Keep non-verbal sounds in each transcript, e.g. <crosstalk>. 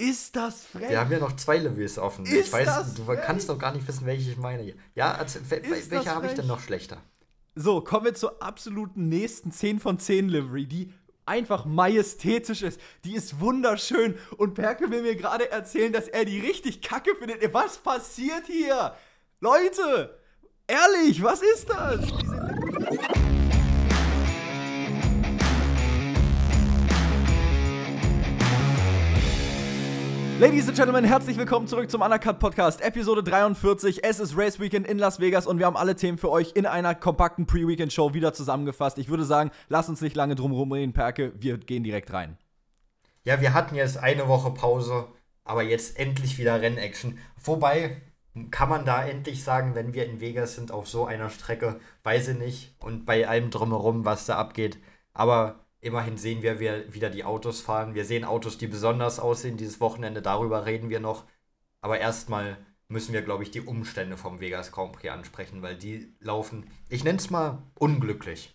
Ist das frech? Wir haben ja noch zwei Levels offen. Ist ich weiß, du frech? kannst doch gar nicht wissen, welche ich meine. Ja, also, welche habe ich denn noch schlechter? So, kommen wir zur absoluten nächsten 10 von 10 Livery, die einfach majestätisch ist. Die ist wunderschön. Und Perke will mir gerade erzählen, dass er die richtig kacke findet. Was passiert hier? Leute, ehrlich, was ist das? Diese Ladies and Gentlemen, herzlich willkommen zurück zum Undercut Podcast, Episode 43. Es ist Race Weekend in Las Vegas und wir haben alle Themen für euch in einer kompakten Pre-Weekend-Show wieder zusammengefasst. Ich würde sagen, lass uns nicht lange drum rumreden, Perke, wir gehen direkt rein. Ja, wir hatten jetzt eine Woche Pause, aber jetzt endlich wieder Rennaction. Wobei, kann man da endlich sagen, wenn wir in Vegas sind auf so einer Strecke, weiß ich nicht, und bei allem drumherum, was da abgeht. Aber Immerhin sehen wir, wie wieder die Autos fahren. Wir sehen Autos, die besonders aussehen dieses Wochenende. Darüber reden wir noch. Aber erstmal müssen wir, glaube ich, die Umstände vom Vegas Grand Prix ansprechen, weil die laufen, ich nenne es mal, unglücklich.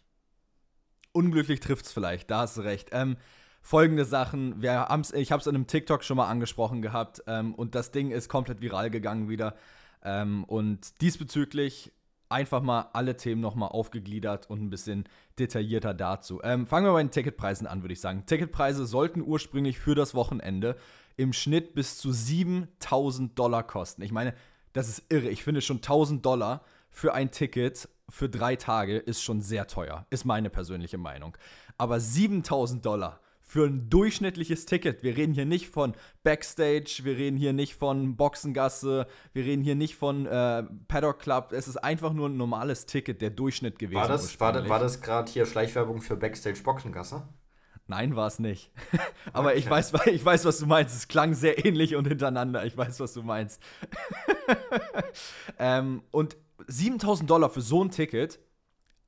Unglücklich trifft es vielleicht, da hast du recht. Ähm, folgende Sachen, wir haben's, ich habe es in einem TikTok schon mal angesprochen gehabt ähm, und das Ding ist komplett viral gegangen wieder. Ähm, und diesbezüglich einfach mal alle Themen nochmal aufgegliedert und ein bisschen detaillierter dazu. Ähm, fangen wir bei den Ticketpreisen an, würde ich sagen. Ticketpreise sollten ursprünglich für das Wochenende im Schnitt bis zu 7000 Dollar kosten. Ich meine, das ist irre. Ich finde schon 1000 Dollar für ein Ticket für drei Tage ist schon sehr teuer, ist meine persönliche Meinung. Aber 7000 Dollar für ein durchschnittliches Ticket. Wir reden hier nicht von Backstage, wir reden hier nicht von Boxengasse, wir reden hier nicht von äh, Paddock Club. Es ist einfach nur ein normales Ticket, der Durchschnitt gewesen. War das, war, war das gerade hier Schleichwerbung für Backstage Boxengasse? Nein, war es nicht. <laughs> Aber okay. ich, weiß, ich weiß, was du meinst. Es klang sehr ähnlich und hintereinander. Ich weiß, was du meinst. <laughs> ähm, und 7000 Dollar für so ein Ticket,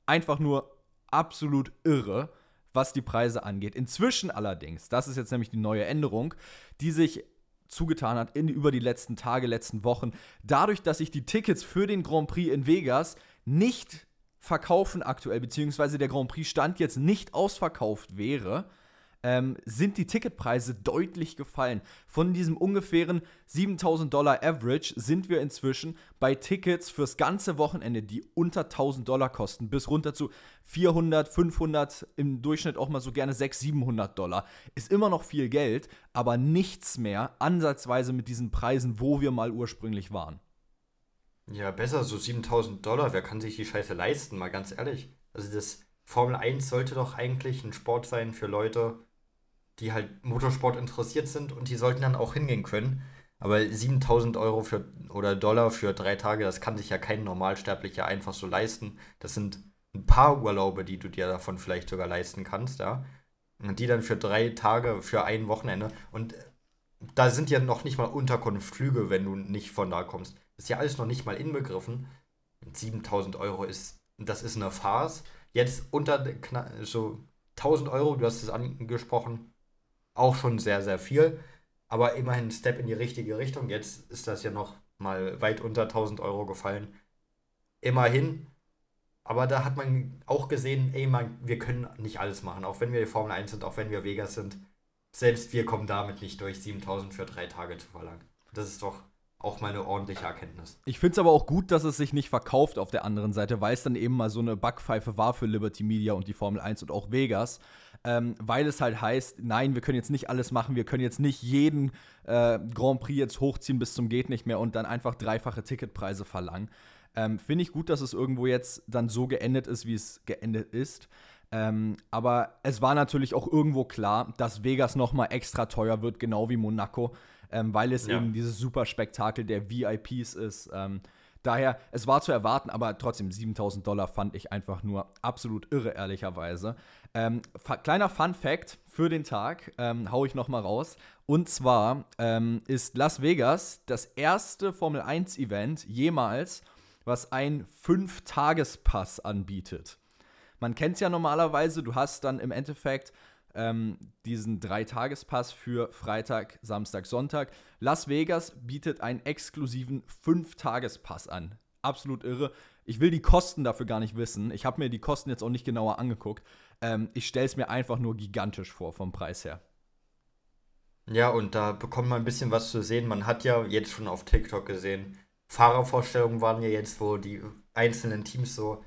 einfach nur absolut irre was die Preise angeht. Inzwischen allerdings, das ist jetzt nämlich die neue Änderung, die sich zugetan hat in, über die letzten Tage, letzten Wochen, dadurch, dass sich die Tickets für den Grand Prix in Vegas nicht verkaufen aktuell, beziehungsweise der Grand Prix Stand jetzt nicht ausverkauft wäre, ähm, sind die Ticketpreise deutlich gefallen. Von diesem ungefähren 7000 Dollar Average sind wir inzwischen bei Tickets fürs ganze Wochenende, die unter 1000 Dollar kosten, bis runter zu 400, 500, im Durchschnitt auch mal so gerne 600, 700 Dollar. Ist immer noch viel Geld, aber nichts mehr ansatzweise mit diesen Preisen, wo wir mal ursprünglich waren. Ja, besser so 7000 Dollar. Wer kann sich die Scheiße leisten, mal ganz ehrlich? Also das Formel 1 sollte doch eigentlich ein Sport sein für Leute, die halt Motorsport interessiert sind und die sollten dann auch hingehen können. Aber 7000 Euro für, oder Dollar für drei Tage, das kann sich ja kein Normalsterblicher einfach so leisten. Das sind ein paar Urlaube, die du dir davon vielleicht sogar leisten kannst, ja. Und die dann für drei Tage, für ein Wochenende. Und da sind ja noch nicht mal Unterkunftflüge, wenn du nicht von da kommst. Ist ja alles noch nicht mal inbegriffen. 7000 Euro ist, das ist eine Farce. Jetzt unter so 1000 Euro, du hast es angesprochen, auch schon sehr, sehr viel. Aber immerhin ein Step in die richtige Richtung. Jetzt ist das ja noch mal weit unter 1000 Euro gefallen. Immerhin. Aber da hat man auch gesehen, ey, man, wir können nicht alles machen. Auch wenn wir die Formel 1 sind, auch wenn wir Vegas sind. Selbst wir kommen damit nicht durch, 7000 für drei Tage zu verlangen. Das ist doch auch mal eine ordentliche Erkenntnis. Ich finde es aber auch gut, dass es sich nicht verkauft auf der anderen Seite, weil es dann eben mal so eine Backpfeife war für Liberty Media und die Formel 1 und auch Vegas ähm, weil es halt heißt, nein, wir können jetzt nicht alles machen, wir können jetzt nicht jeden äh, Grand Prix jetzt hochziehen bis zum geht nicht mehr und dann einfach dreifache Ticketpreise verlangen. Ähm, Finde ich gut, dass es irgendwo jetzt dann so geendet ist, wie es geendet ist. Ähm, aber es war natürlich auch irgendwo klar, dass Vegas noch mal extra teuer wird, genau wie Monaco, ähm, weil es ja. eben dieses super Spektakel der VIPs ist. Ähm, daher, es war zu erwarten, aber trotzdem 7000 Dollar fand ich einfach nur absolut irre, ehrlicherweise. Ähm, kleiner Fun Fact für den Tag, ähm, hau ich noch mal raus. Und zwar ähm, ist Las Vegas das erste Formel 1 Event jemals, was einen 5-Tages-Pass anbietet. Man kennt es ja normalerweise, du hast dann im Endeffekt ähm, diesen Drei-Tages-Pass für Freitag, Samstag, Sonntag. Las Vegas bietet einen exklusiven 5-Tages-Pass an. Absolut irre. Ich will die Kosten dafür gar nicht wissen. Ich habe mir die Kosten jetzt auch nicht genauer angeguckt. Ähm, ich stelle es mir einfach nur gigantisch vor vom Preis her. Ja, und da bekommt man ein bisschen was zu sehen. Man hat ja jetzt schon auf TikTok gesehen, Fahrervorstellungen waren ja jetzt, wo die einzelnen Teams so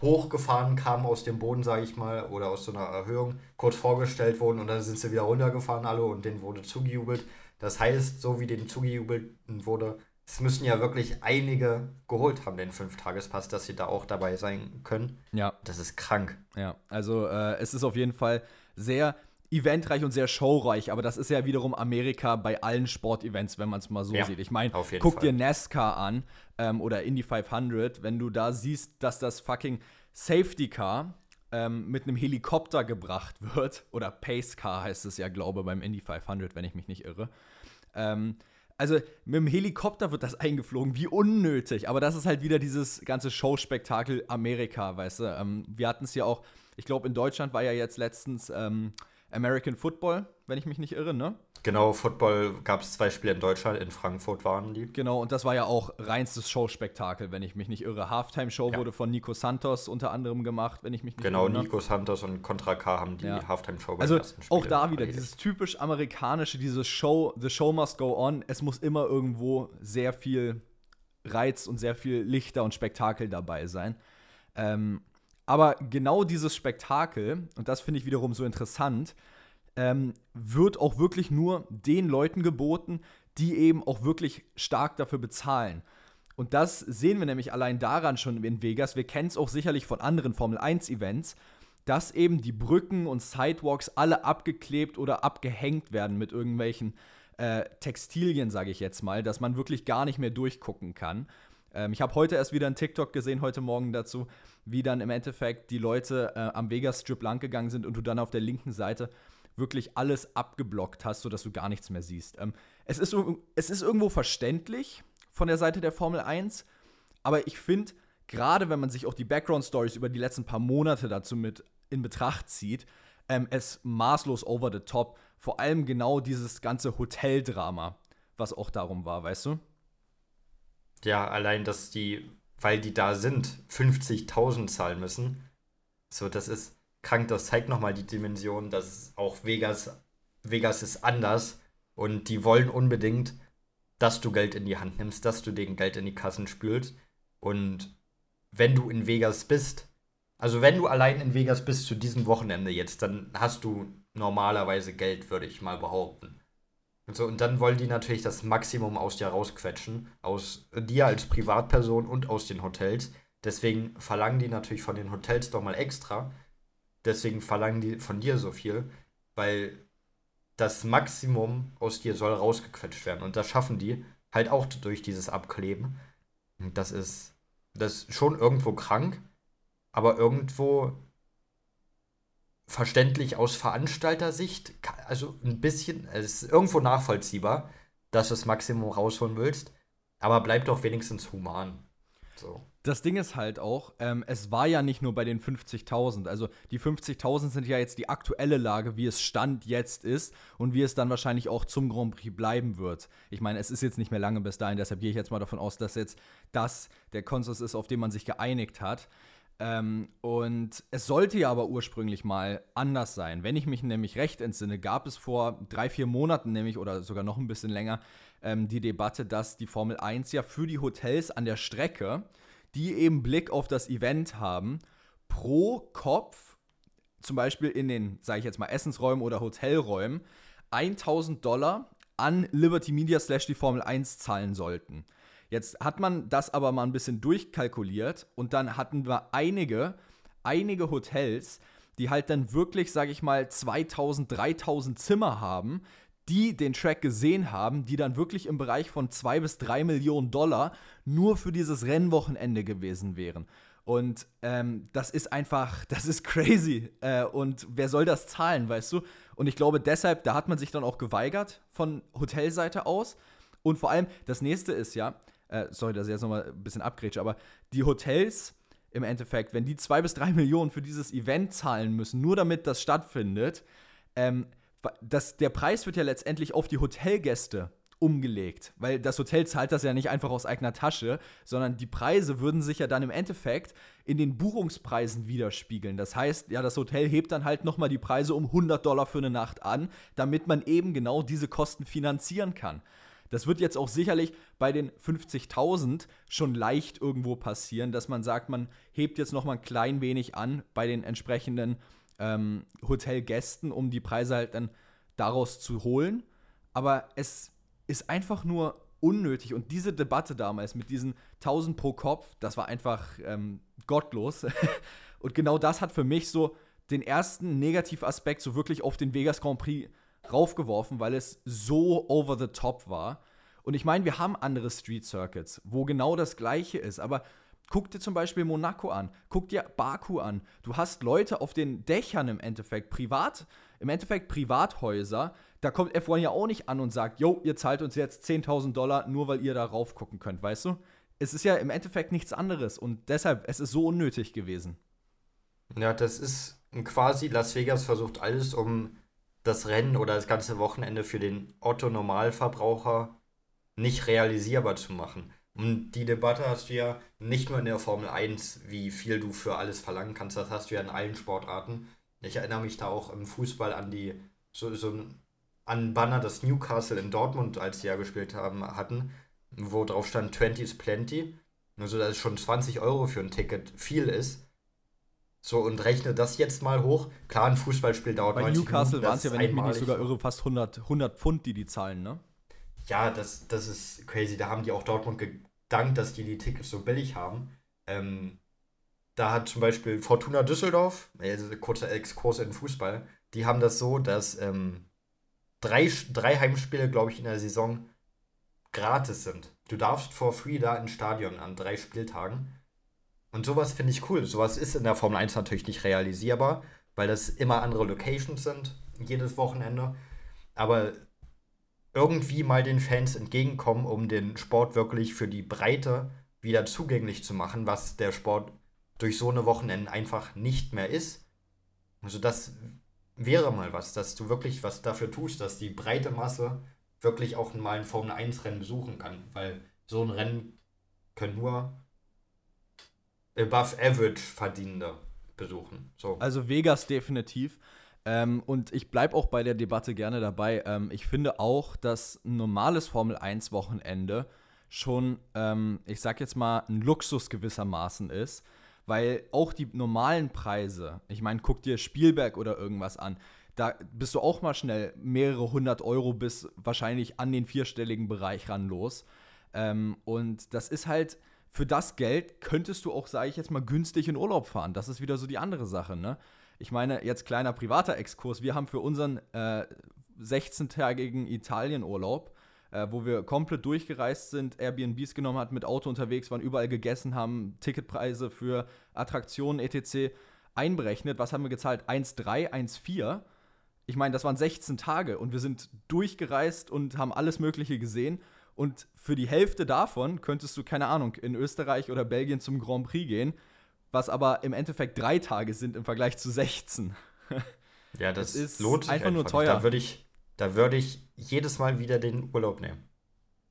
hochgefahren kamen aus dem Boden, sage ich mal, oder aus so einer Erhöhung, kurz vorgestellt wurden und dann sind sie wieder runtergefahren alle und denen wurde zugejubelt. Das heißt, so wie denen zugejubelt wurde, es müssen ja wirklich einige geholt haben, den Fünftagespass, dass sie da auch dabei sein können. Ja. Das ist krank. Ja, also äh, es ist auf jeden Fall sehr eventreich und sehr showreich, aber das ist ja wiederum Amerika bei allen Sportevents, wenn man es mal so ja, sieht. Ich meine, guck Fall. dir NASCAR an ähm, oder Indy 500, wenn du da siehst, dass das fucking Safety Car ähm, mit einem Helikopter gebracht wird, oder Pace Car heißt es ja, glaube beim Indy 500, wenn ich mich nicht irre. Ähm, also mit dem Helikopter wird das <laughs> eingeflogen, wie unnötig. Aber das ist halt wieder dieses ganze Showspektakel Amerika, weißt du. Ähm, wir hatten es ja auch, ich glaube, in Deutschland war ja jetzt letztens ähm, American Football, wenn ich mich nicht irre, ne? Genau, Football gab es zwei Spiele in Deutschland, in Frankfurt waren die. Genau, und das war ja auch reinstes Showspektakel, wenn ich mich nicht irre. Halftime-Show ja. wurde von Nico Santos unter anderem gemacht, wenn ich mich nicht genau, irre. Genau, Nico Santos und Contra K haben die ja. Halftime-Show Also auch da wieder, dieses typisch amerikanische, dieses Show, the show must go on. Es muss immer irgendwo sehr viel Reiz und sehr viel Lichter und Spektakel dabei sein. Ähm, aber genau dieses Spektakel, und das finde ich wiederum so interessant, ähm, wird auch wirklich nur den Leuten geboten, die eben auch wirklich stark dafür bezahlen. Und das sehen wir nämlich allein daran schon in Vegas. Wir kennen es auch sicherlich von anderen Formel 1-Events, dass eben die Brücken und Sidewalks alle abgeklebt oder abgehängt werden mit irgendwelchen äh, Textilien, sage ich jetzt mal, dass man wirklich gar nicht mehr durchgucken kann. Ähm, ich habe heute erst wieder einen TikTok gesehen, heute Morgen dazu, wie dann im Endeffekt die Leute äh, am Vegas Strip langgegangen sind und du dann auf der linken Seite wirklich alles abgeblockt hast, sodass du gar nichts mehr siehst. Ähm, es, ist, es ist irgendwo verständlich von der Seite der Formel 1, aber ich finde, gerade wenn man sich auch die Background-Stories über die letzten paar Monate dazu mit in Betracht zieht, ähm, es maßlos over the top. Vor allem genau dieses ganze Hoteldrama, was auch darum war, weißt du? Ja, allein, dass die, weil die da sind, 50.000 zahlen müssen. So, das ist krank. Das zeigt nochmal die Dimension, dass auch Vegas, Vegas ist anders und die wollen unbedingt, dass du Geld in die Hand nimmst, dass du den Geld in die Kassen spülst. Und wenn du in Vegas bist, also wenn du allein in Vegas bist zu diesem Wochenende jetzt, dann hast du normalerweise Geld, würde ich mal behaupten. Und, so, und dann wollen die natürlich das Maximum aus dir rausquetschen, aus dir als Privatperson und aus den Hotels. Deswegen verlangen die natürlich von den Hotels doch mal extra. Deswegen verlangen die von dir so viel, weil das Maximum aus dir soll rausgequetscht werden. Und das schaffen die halt auch durch dieses Abkleben. Und das ist, das ist schon irgendwo krank, aber irgendwo verständlich aus Veranstaltersicht, also ein bisschen, es ist irgendwo nachvollziehbar, dass du das Maximum rausholen willst, aber bleib doch wenigstens human. So. Das Ding ist halt auch, ähm, es war ja nicht nur bei den 50.000. Also die 50.000 sind ja jetzt die aktuelle Lage, wie es Stand jetzt ist und wie es dann wahrscheinlich auch zum Grand Prix bleiben wird. Ich meine, es ist jetzt nicht mehr lange bis dahin, deshalb gehe ich jetzt mal davon aus, dass jetzt das der Konsens ist, auf den man sich geeinigt hat. Ähm, und es sollte ja aber ursprünglich mal anders sein. Wenn ich mich nämlich recht entsinne, gab es vor drei, vier Monaten nämlich oder sogar noch ein bisschen länger ähm, die Debatte, dass die Formel 1 ja für die Hotels an der Strecke, die eben Blick auf das Event haben, pro Kopf, zum Beispiel in den, sage ich jetzt mal, Essensräumen oder Hotelräumen, 1000 Dollar an Liberty Media slash die Formel 1 zahlen sollten. Jetzt hat man das aber mal ein bisschen durchkalkuliert und dann hatten wir einige, einige Hotels, die halt dann wirklich, sage ich mal, 2000, 3000 Zimmer haben, die den Track gesehen haben, die dann wirklich im Bereich von 2 bis 3 Millionen Dollar nur für dieses Rennwochenende gewesen wären. Und ähm, das ist einfach, <laughs> das ist crazy. Äh, und wer soll das zahlen, weißt du? Und ich glaube deshalb, da hat man sich dann auch geweigert von Hotelseite aus. Und vor allem, das nächste ist ja, äh, sorry, dass ich jetzt nochmal ein bisschen abgrätsche, aber die Hotels im Endeffekt, wenn die zwei bis drei <laughs> Millionen für dieses Event zahlen müssen, nur damit das stattfindet, ähm, das, der Preis wird ja letztendlich auf die Hotelgäste umgelegt, weil das Hotel zahlt das ja nicht einfach aus eigener Tasche, sondern die Preise würden sich ja dann im Endeffekt in den Buchungspreisen widerspiegeln. Das heißt, ja, das Hotel hebt dann halt nochmal die Preise um 100 Dollar für eine Nacht an, damit man eben genau diese Kosten finanzieren kann. Das wird jetzt auch sicherlich bei den 50.000 schon leicht irgendwo passieren, dass man sagt, man hebt jetzt nochmal ein klein wenig an bei den entsprechenden ähm, Hotelgästen, um die Preise halt dann daraus zu holen. Aber es ist einfach nur unnötig. Und diese Debatte damals mit diesen 1000 pro Kopf, das war einfach ähm, gottlos. <laughs> und genau das hat für mich so den ersten Negativaspekt so wirklich auf den Vegas Grand Prix raufgeworfen, weil es so over the top war. Und ich meine, wir haben andere Street Circuits, wo genau das Gleiche ist, aber guck dir zum Beispiel Monaco an, guck dir Baku an. Du hast Leute auf den Dächern im Endeffekt, privat, im Endeffekt Privathäuser, da kommt F1 ja auch nicht an und sagt, jo, ihr zahlt uns jetzt 10.000 Dollar, nur weil ihr da rauf gucken könnt, weißt du? Es ist ja im Endeffekt nichts anderes und deshalb, es ist so unnötig gewesen. Ja, das ist quasi, Las Vegas versucht alles, um das Rennen oder das ganze Wochenende für den Otto-Normalverbraucher nicht realisierbar zu machen. Und die Debatte hast du ja nicht nur in der Formel 1, wie viel du für alles verlangen kannst, das hast du ja in allen Sportarten. Ich erinnere mich da auch im Fußball an die so, so an Banner, das Newcastle in Dortmund, als sie ja gespielt haben, hatten, wo drauf stand 20 is plenty. Also, dass schon 20 Euro für ein Ticket viel ist. So, und rechne das jetzt mal hoch. Klar, ein Fußballspiel dauert Bei 90 Newcastle waren es ja, wenn ich mich nicht sogar irre, fast 100, 100 Pfund, die die zahlen, ne? Ja, das, das ist crazy. Da haben die auch Dortmund gedankt, dass die die Tickets so billig haben. Ähm, da hat zum Beispiel Fortuna Düsseldorf, also kurzer Exkurs in Fußball, die haben das so, dass ähm, drei, drei Heimspiele, glaube ich, in der Saison gratis sind. Du darfst for free da ins Stadion an drei Spieltagen. Und sowas finde ich cool. Sowas ist in der Formel 1 natürlich nicht realisierbar, weil das immer andere Locations sind, jedes Wochenende. Aber irgendwie mal den Fans entgegenkommen, um den Sport wirklich für die Breite wieder zugänglich zu machen, was der Sport durch so eine Wochenende einfach nicht mehr ist. Also das wäre mal was, dass du wirklich was dafür tust, dass die breite Masse wirklich auch mal ein Formel 1 Rennen besuchen kann, weil so ein Rennen können nur above average Verdienende besuchen. So. Also Vegas definitiv. Ähm, und ich bleibe auch bei der Debatte gerne dabei. Ähm, ich finde auch, dass ein normales Formel 1 Wochenende schon, ähm, ich sag jetzt mal, ein Luxus gewissermaßen ist weil auch die normalen Preise, ich meine, guck dir Spielberg oder irgendwas an, da bist du auch mal schnell mehrere hundert Euro bis wahrscheinlich an den vierstelligen Bereich ran los. Ähm, und das ist halt, für das Geld könntest du auch, sage ich jetzt mal, günstig in Urlaub fahren. Das ist wieder so die andere Sache, ne? Ich meine, jetzt kleiner privater Exkurs. Wir haben für unseren äh, 16-tägigen Italienurlaub äh, wo wir komplett durchgereist sind, Airbnbs genommen hat, mit Auto unterwegs waren, überall gegessen haben, Ticketpreise für Attraktionen etc. einberechnet. Was haben wir gezahlt? 1,3, 1,4. Ich meine, das waren 16 Tage und wir sind durchgereist und haben alles Mögliche gesehen. Und für die Hälfte davon könntest du, keine Ahnung, in Österreich oder Belgien zum Grand Prix gehen, was aber im Endeffekt drei Tage sind im Vergleich zu 16. <laughs> Ja, das, das ist lohnt sich einfach, einfach nur teuer. Da würde ich, da würde ich jedes Mal wieder den Urlaub nehmen.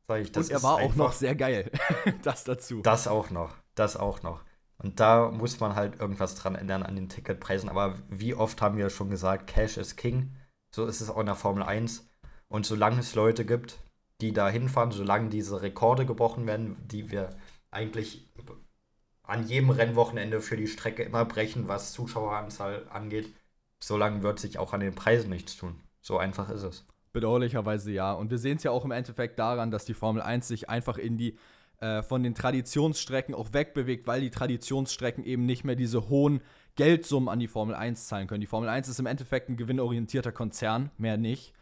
Sag ich, das Und er war auch noch sehr geil. <laughs> das dazu. Das auch noch. Das auch noch. Und da muss man halt irgendwas dran ändern an den Ticketpreisen. Aber wie oft haben wir schon gesagt, Cash is King. So ist es auch in der Formel 1. Und solange es Leute gibt, die da hinfahren, solange diese Rekorde gebrochen werden, die wir eigentlich an jedem Rennwochenende für die Strecke immer brechen, was Zuschaueranzahl angeht, solange wird sich auch an den Preisen nichts tun. So einfach ist es. Bedauerlicherweise ja. Und wir sehen es ja auch im Endeffekt daran, dass die Formel 1 sich einfach in die äh, von den Traditionsstrecken auch wegbewegt, weil die Traditionsstrecken eben nicht mehr diese hohen Geldsummen an die Formel 1 zahlen können. Die Formel 1 ist im Endeffekt ein gewinnorientierter Konzern, mehr nicht.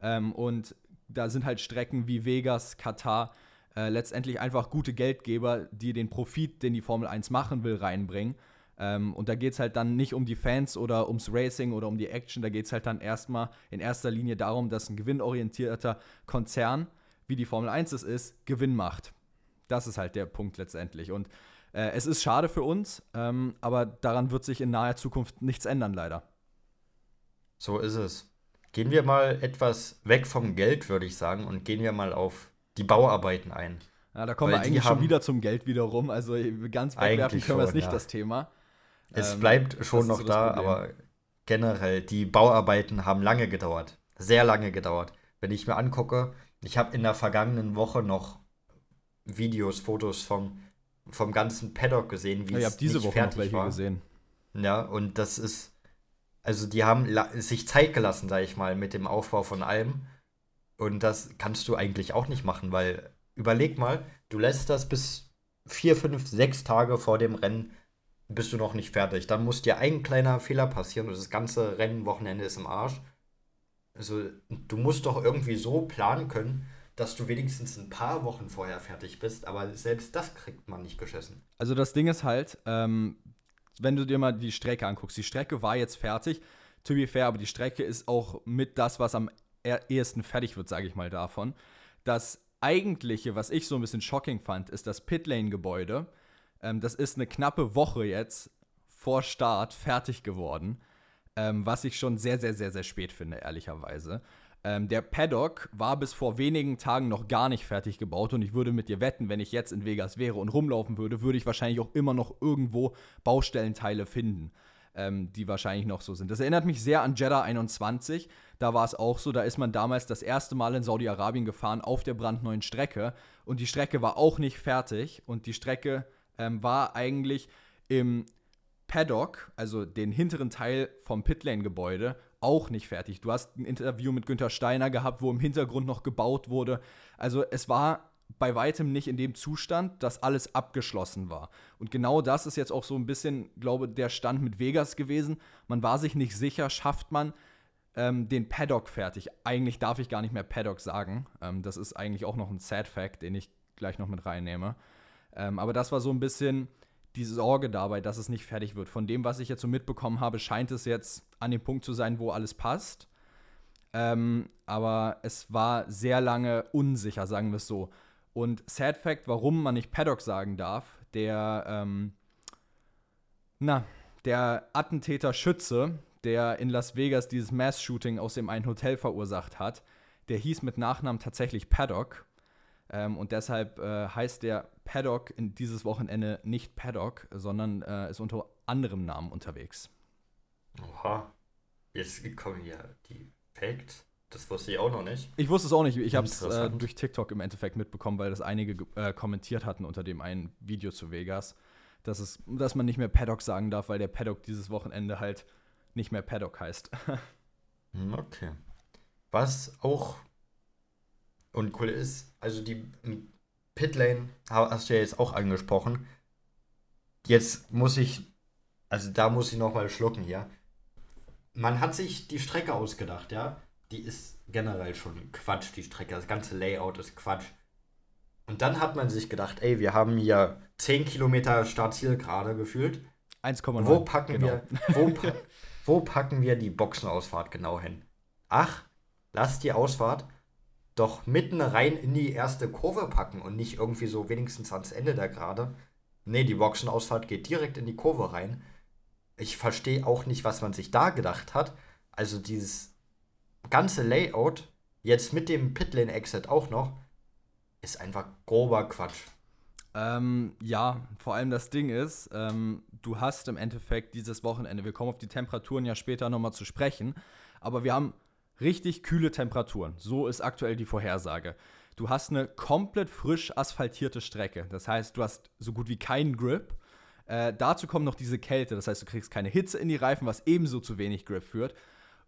Ähm, und da sind halt Strecken wie Vegas, Katar äh, letztendlich einfach gute Geldgeber, die den Profit, den die Formel 1 machen will, reinbringen. Ähm, und da geht es halt dann nicht um die Fans oder ums Racing oder um die Action, da geht es halt dann erstmal in erster Linie darum, dass ein gewinnorientierter Konzern, wie die Formel 1 es ist, Gewinn macht. Das ist halt der Punkt letztendlich. Und äh, es ist schade für uns, ähm, aber daran wird sich in naher Zukunft nichts ändern, leider. So ist es. Gehen wir mal etwas weg vom Geld, würde ich sagen, und gehen wir mal auf die Bauarbeiten ein. Ja, da kommen wir eigentlich schon wieder zum Geld wiederum. Also ganz wegwerfen können wir es nicht, ja. das Thema. Es ähm, bleibt schon noch so da, aber generell, die Bauarbeiten haben lange gedauert. Sehr lange gedauert. Wenn ich mir angucke, ich habe in der vergangenen Woche noch Videos, Fotos vom, vom ganzen Paddock gesehen, wie ja, es diese nicht Woche fertig noch welche war. gesehen. Ja, und das ist, also die haben sich Zeit gelassen, sag ich mal, mit dem Aufbau von allem. Und das kannst du eigentlich auch nicht machen, weil überleg mal, du lässt das bis vier, fünf, sechs Tage vor dem Rennen bist du noch nicht fertig. Dann muss dir ein kleiner Fehler passieren und das ganze Rennwochenende ist im Arsch. Also, du musst doch irgendwie so planen können, dass du wenigstens ein paar Wochen vorher fertig bist, aber selbst das kriegt man nicht geschissen. Also, das Ding ist halt, ähm, wenn du dir mal die Strecke anguckst, die Strecke war jetzt fertig, to be fair, aber die Strecke ist auch mit das, was am ehesten fertig wird, sage ich mal davon. Das eigentliche, was ich so ein bisschen shocking fand, ist das Pitlane-Gebäude. Ähm, das ist eine knappe Woche jetzt vor Start fertig geworden, ähm, was ich schon sehr, sehr, sehr, sehr spät finde, ehrlicherweise. Ähm, der Paddock war bis vor wenigen Tagen noch gar nicht fertig gebaut und ich würde mit dir wetten, wenn ich jetzt in Vegas wäre und rumlaufen würde, würde ich wahrscheinlich auch immer noch irgendwo Baustellenteile finden, ähm, die wahrscheinlich noch so sind. Das erinnert mich sehr an Jeddah 21. Da war es auch so, da ist man damals das erste Mal in Saudi-Arabien gefahren auf der brandneuen Strecke und die Strecke war auch nicht fertig und die Strecke ähm, war eigentlich im Paddock, also den hinteren Teil vom Pitlane-Gebäude, auch nicht fertig. Du hast ein Interview mit Günther Steiner gehabt, wo im Hintergrund noch gebaut wurde. Also es war bei weitem nicht in dem Zustand, dass alles abgeschlossen war. Und genau das ist jetzt auch so ein bisschen, glaube der Stand mit Vegas gewesen. Man war sich nicht sicher, schafft man ähm, den Paddock fertig. Eigentlich darf ich gar nicht mehr Paddock sagen. Ähm, das ist eigentlich auch noch ein Sad Fact, den ich gleich noch mit reinnehme. Ähm, aber das war so ein bisschen die Sorge dabei, dass es nicht fertig wird. Von dem, was ich jetzt so mitbekommen habe, scheint es jetzt an dem Punkt zu sein, wo alles passt. Ähm, aber es war sehr lange unsicher, sagen wir es so. Und Sad Fact, warum man nicht Paddock sagen darf, der, ähm, na, der Attentäter Schütze, der in Las Vegas dieses Mass-Shooting aus dem einen Hotel verursacht hat, der hieß mit Nachnamen tatsächlich Paddock. Ähm, und deshalb äh, heißt der Paddock in dieses Wochenende nicht Paddock, sondern äh, ist unter anderem Namen unterwegs. Oha. Jetzt kommen ja die Facts. Das wusste ich auch noch nicht. Ich wusste es auch nicht. Ich habe es äh, durch TikTok im Endeffekt mitbekommen, weil das einige äh, kommentiert hatten unter dem einen Video zu Vegas, dass, es, dass man nicht mehr Paddock sagen darf, weil der Paddock dieses Wochenende halt nicht mehr Paddock heißt. <laughs> Hm, okay. Was auch und cool ist, also die Pitlane hast du ja jetzt auch angesprochen. Jetzt muss ich, also da muss ich nochmal schlucken hier. Man hat sich die Strecke ausgedacht, ja. Die ist generell schon Quatsch, die Strecke. Das ganze Layout ist Quatsch. Und dann hat man sich gedacht, ey, wir haben hier 10 Kilometer Startziel gerade gefühlt. 1,9. Wo packen genau. wir, wo, <laughs> pa wo packen wir die Boxenausfahrt genau hin? Ach, lass die Ausfahrt doch mitten rein in die erste Kurve packen und nicht irgendwie so wenigstens ans Ende der Gerade. Nee, die Boxenausfahrt geht direkt in die Kurve rein. Ich verstehe auch nicht, was man sich da gedacht hat. Also dieses ganze Layout, jetzt mit dem Pitlane-Exit auch noch, ist einfach grober Quatsch. Ähm, ja, vor allem das Ding ist, ähm, du hast im Endeffekt dieses Wochenende, wir kommen auf die Temperaturen ja später nochmal zu sprechen, aber wir haben richtig kühle Temperaturen. So ist aktuell die Vorhersage. Du hast eine komplett frisch asphaltierte Strecke. Das heißt, du hast so gut wie keinen Grip. Äh, dazu kommt noch diese Kälte. Das heißt, du kriegst keine Hitze in die Reifen, was ebenso zu wenig Grip führt.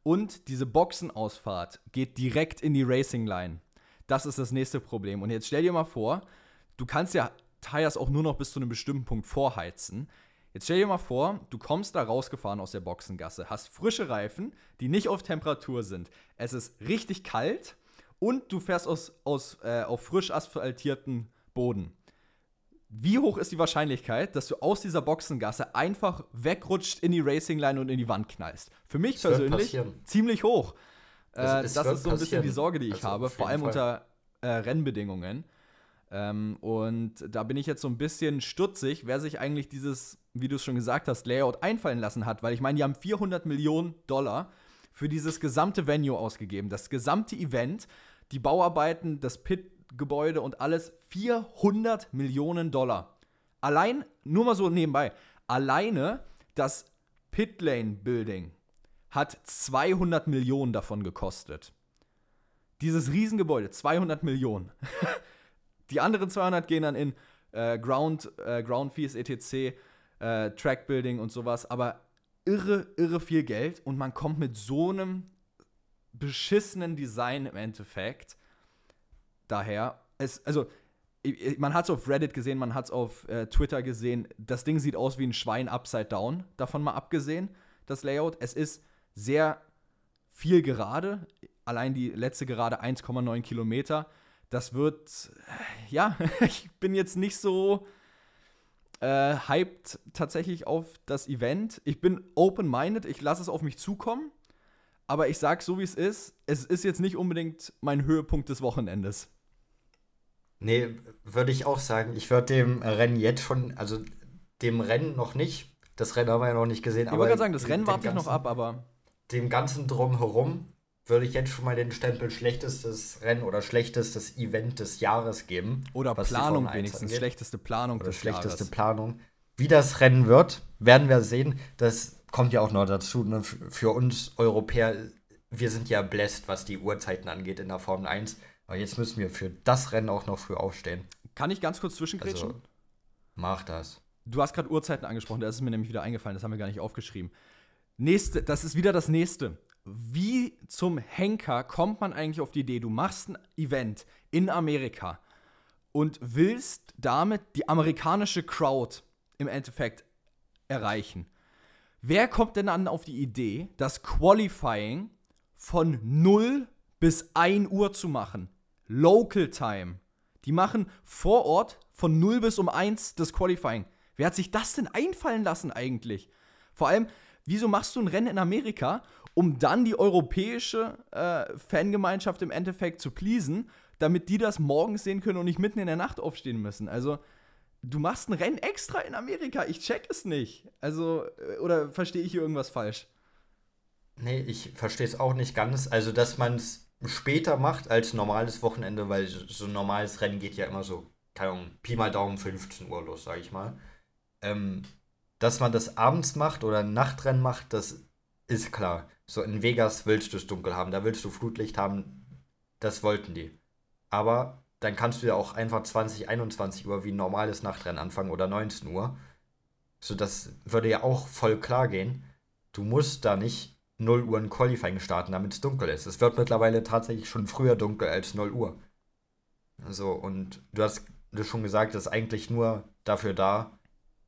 Und diese Boxenausfahrt geht direkt in die Racing Line. Das ist das nächste Problem. Und jetzt stell dir mal vor, du kannst ja Tires auch nur noch bis zu einem bestimmten Punkt vorheizen. Jetzt stell dir mal vor, du kommst da rausgefahren aus der Boxengasse, hast frische Reifen, die nicht auf Temperatur sind. Es ist richtig kalt und du fährst aus, aus, äh, auf frisch asphaltierten Boden. Wie hoch ist die Wahrscheinlichkeit, dass du aus dieser Boxengasse einfach wegrutscht in die Racingline und in die Wand knallst? Für mich das persönlich ziemlich hoch. Äh, das, das ist so ein bisschen die Sorge, die ich also habe, vor allem Fall. unter äh, Rennbedingungen. Ähm, und da bin ich jetzt so ein bisschen stutzig, wer sich eigentlich dieses, wie du es schon gesagt hast, Layout einfallen lassen hat, weil ich meine, die haben 400 Millionen Dollar für dieses gesamte Venue ausgegeben. Das gesamte Event, die Bauarbeiten, das Pit-Gebäude und alles 400 Millionen Dollar. Allein, nur mal so nebenbei, alleine das Pitlane Building hat 200 Millionen davon gekostet. Dieses Riesengebäude, 200 Millionen. <laughs> Die anderen 200 gehen dann in äh, Ground, äh, Ground Fees, etc., äh, Track Building und sowas. Aber irre, irre viel Geld und man kommt mit so einem beschissenen Design im Endeffekt daher. Es, also, man hat es auf Reddit gesehen, man hat es auf äh, Twitter gesehen. Das Ding sieht aus wie ein Schwein upside down, davon mal abgesehen, das Layout. Es ist sehr viel gerade. Allein die letzte Gerade 1,9 Kilometer. Das wird, äh, ja, <laughs> ich bin jetzt nicht so äh, hyped tatsächlich auf das Event. Ich bin open-minded, ich lasse es auf mich zukommen. Aber ich sag so, wie es ist, es ist jetzt nicht unbedingt mein Höhepunkt des Wochenendes. Nee, würde ich auch sagen. Ich würde dem Rennen jetzt schon, also dem Rennen noch nicht. Das Rennen haben wir ja noch nicht gesehen. Ich wollte gerade sagen, das Rennen warte ich noch ab, aber. Dem ganzen Drumherum würde ich jetzt schon mal den Stempel schlechtestes Rennen oder schlechtestes Event des Jahres geben. Oder Planung wenigstens, angeht. schlechteste Planung oder des schlechteste Jahres. Planung. Wie das Rennen wird, werden wir sehen. Das kommt ja auch noch dazu. Ne? Für uns Europäer, wir sind ja bläst, was die Uhrzeiten angeht in der Formel 1. Aber jetzt müssen wir für das Rennen auch noch früh aufstehen. Kann ich ganz kurz zwischengrätschen? Also, mach das. Du hast gerade Uhrzeiten angesprochen, da ist es mir nämlich wieder eingefallen, das haben wir gar nicht aufgeschrieben. Nächste, das ist wieder das nächste wie zum Henker kommt man eigentlich auf die Idee, du machst ein Event in Amerika und willst damit die amerikanische Crowd im Endeffekt erreichen. Wer kommt denn dann auf die Idee, das Qualifying von 0 bis 1 Uhr zu machen? Local Time. Die machen vor Ort von 0 bis um 1 das Qualifying. Wer hat sich das denn einfallen lassen eigentlich? Vor allem, wieso machst du ein Rennen in Amerika um dann die europäische äh, Fangemeinschaft im Endeffekt zu pleasen, damit die das morgens sehen können und nicht mitten in der Nacht aufstehen müssen. Also, du machst ein Rennen extra in Amerika. Ich check es nicht. Also, äh, oder verstehe ich hier irgendwas falsch? Nee, ich verstehe es auch nicht ganz. Also, dass man es später macht als normales Wochenende, weil so ein normales Rennen geht ja immer so, keine Ahnung, Pi mal Daumen 15 Uhr los, sag ich mal. Ähm, dass man das abends macht oder ein Nachtrennen macht, das ist klar. So in Vegas willst du es dunkel haben, da willst du Flutlicht haben. Das wollten die. Aber dann kannst du ja auch einfach 20, 21 Uhr wie ein normales Nachtrennen anfangen oder 19 Uhr. So, das würde ja auch voll klar gehen. Du musst da nicht 0 Uhr ein Qualifying starten, damit es dunkel ist. Es wird mittlerweile tatsächlich schon früher dunkel als 0 Uhr. Also, und du hast schon gesagt, das ist eigentlich nur dafür da,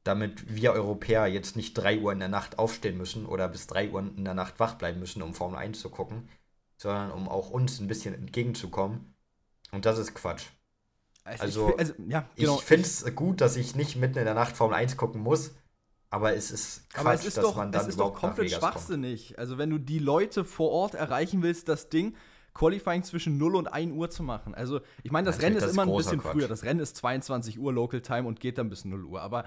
damit wir Europäer jetzt nicht 3 Uhr in der Nacht aufstehen müssen oder bis 3 Uhr in der Nacht wach bleiben müssen, um Formel 1 zu gucken, sondern um auch uns ein bisschen entgegenzukommen. Und das ist Quatsch. Also, also, ich, also, ja, genau. ich finde es gut, dass ich nicht mitten in der Nacht Formel 1 gucken muss, aber es ist Quatsch, aber es ist dass doch, man dann es ist doch komplett schwachsinnig. Kommt. Also wenn du die Leute vor Ort erreichen willst, das Ding Qualifying zwischen 0 und 1 Uhr zu machen. Also ich meine, das Natürlich, Rennen ist das immer ein bisschen Quatsch. früher. Das Rennen ist 22 Uhr Local Time und geht dann bis 0 Uhr. Aber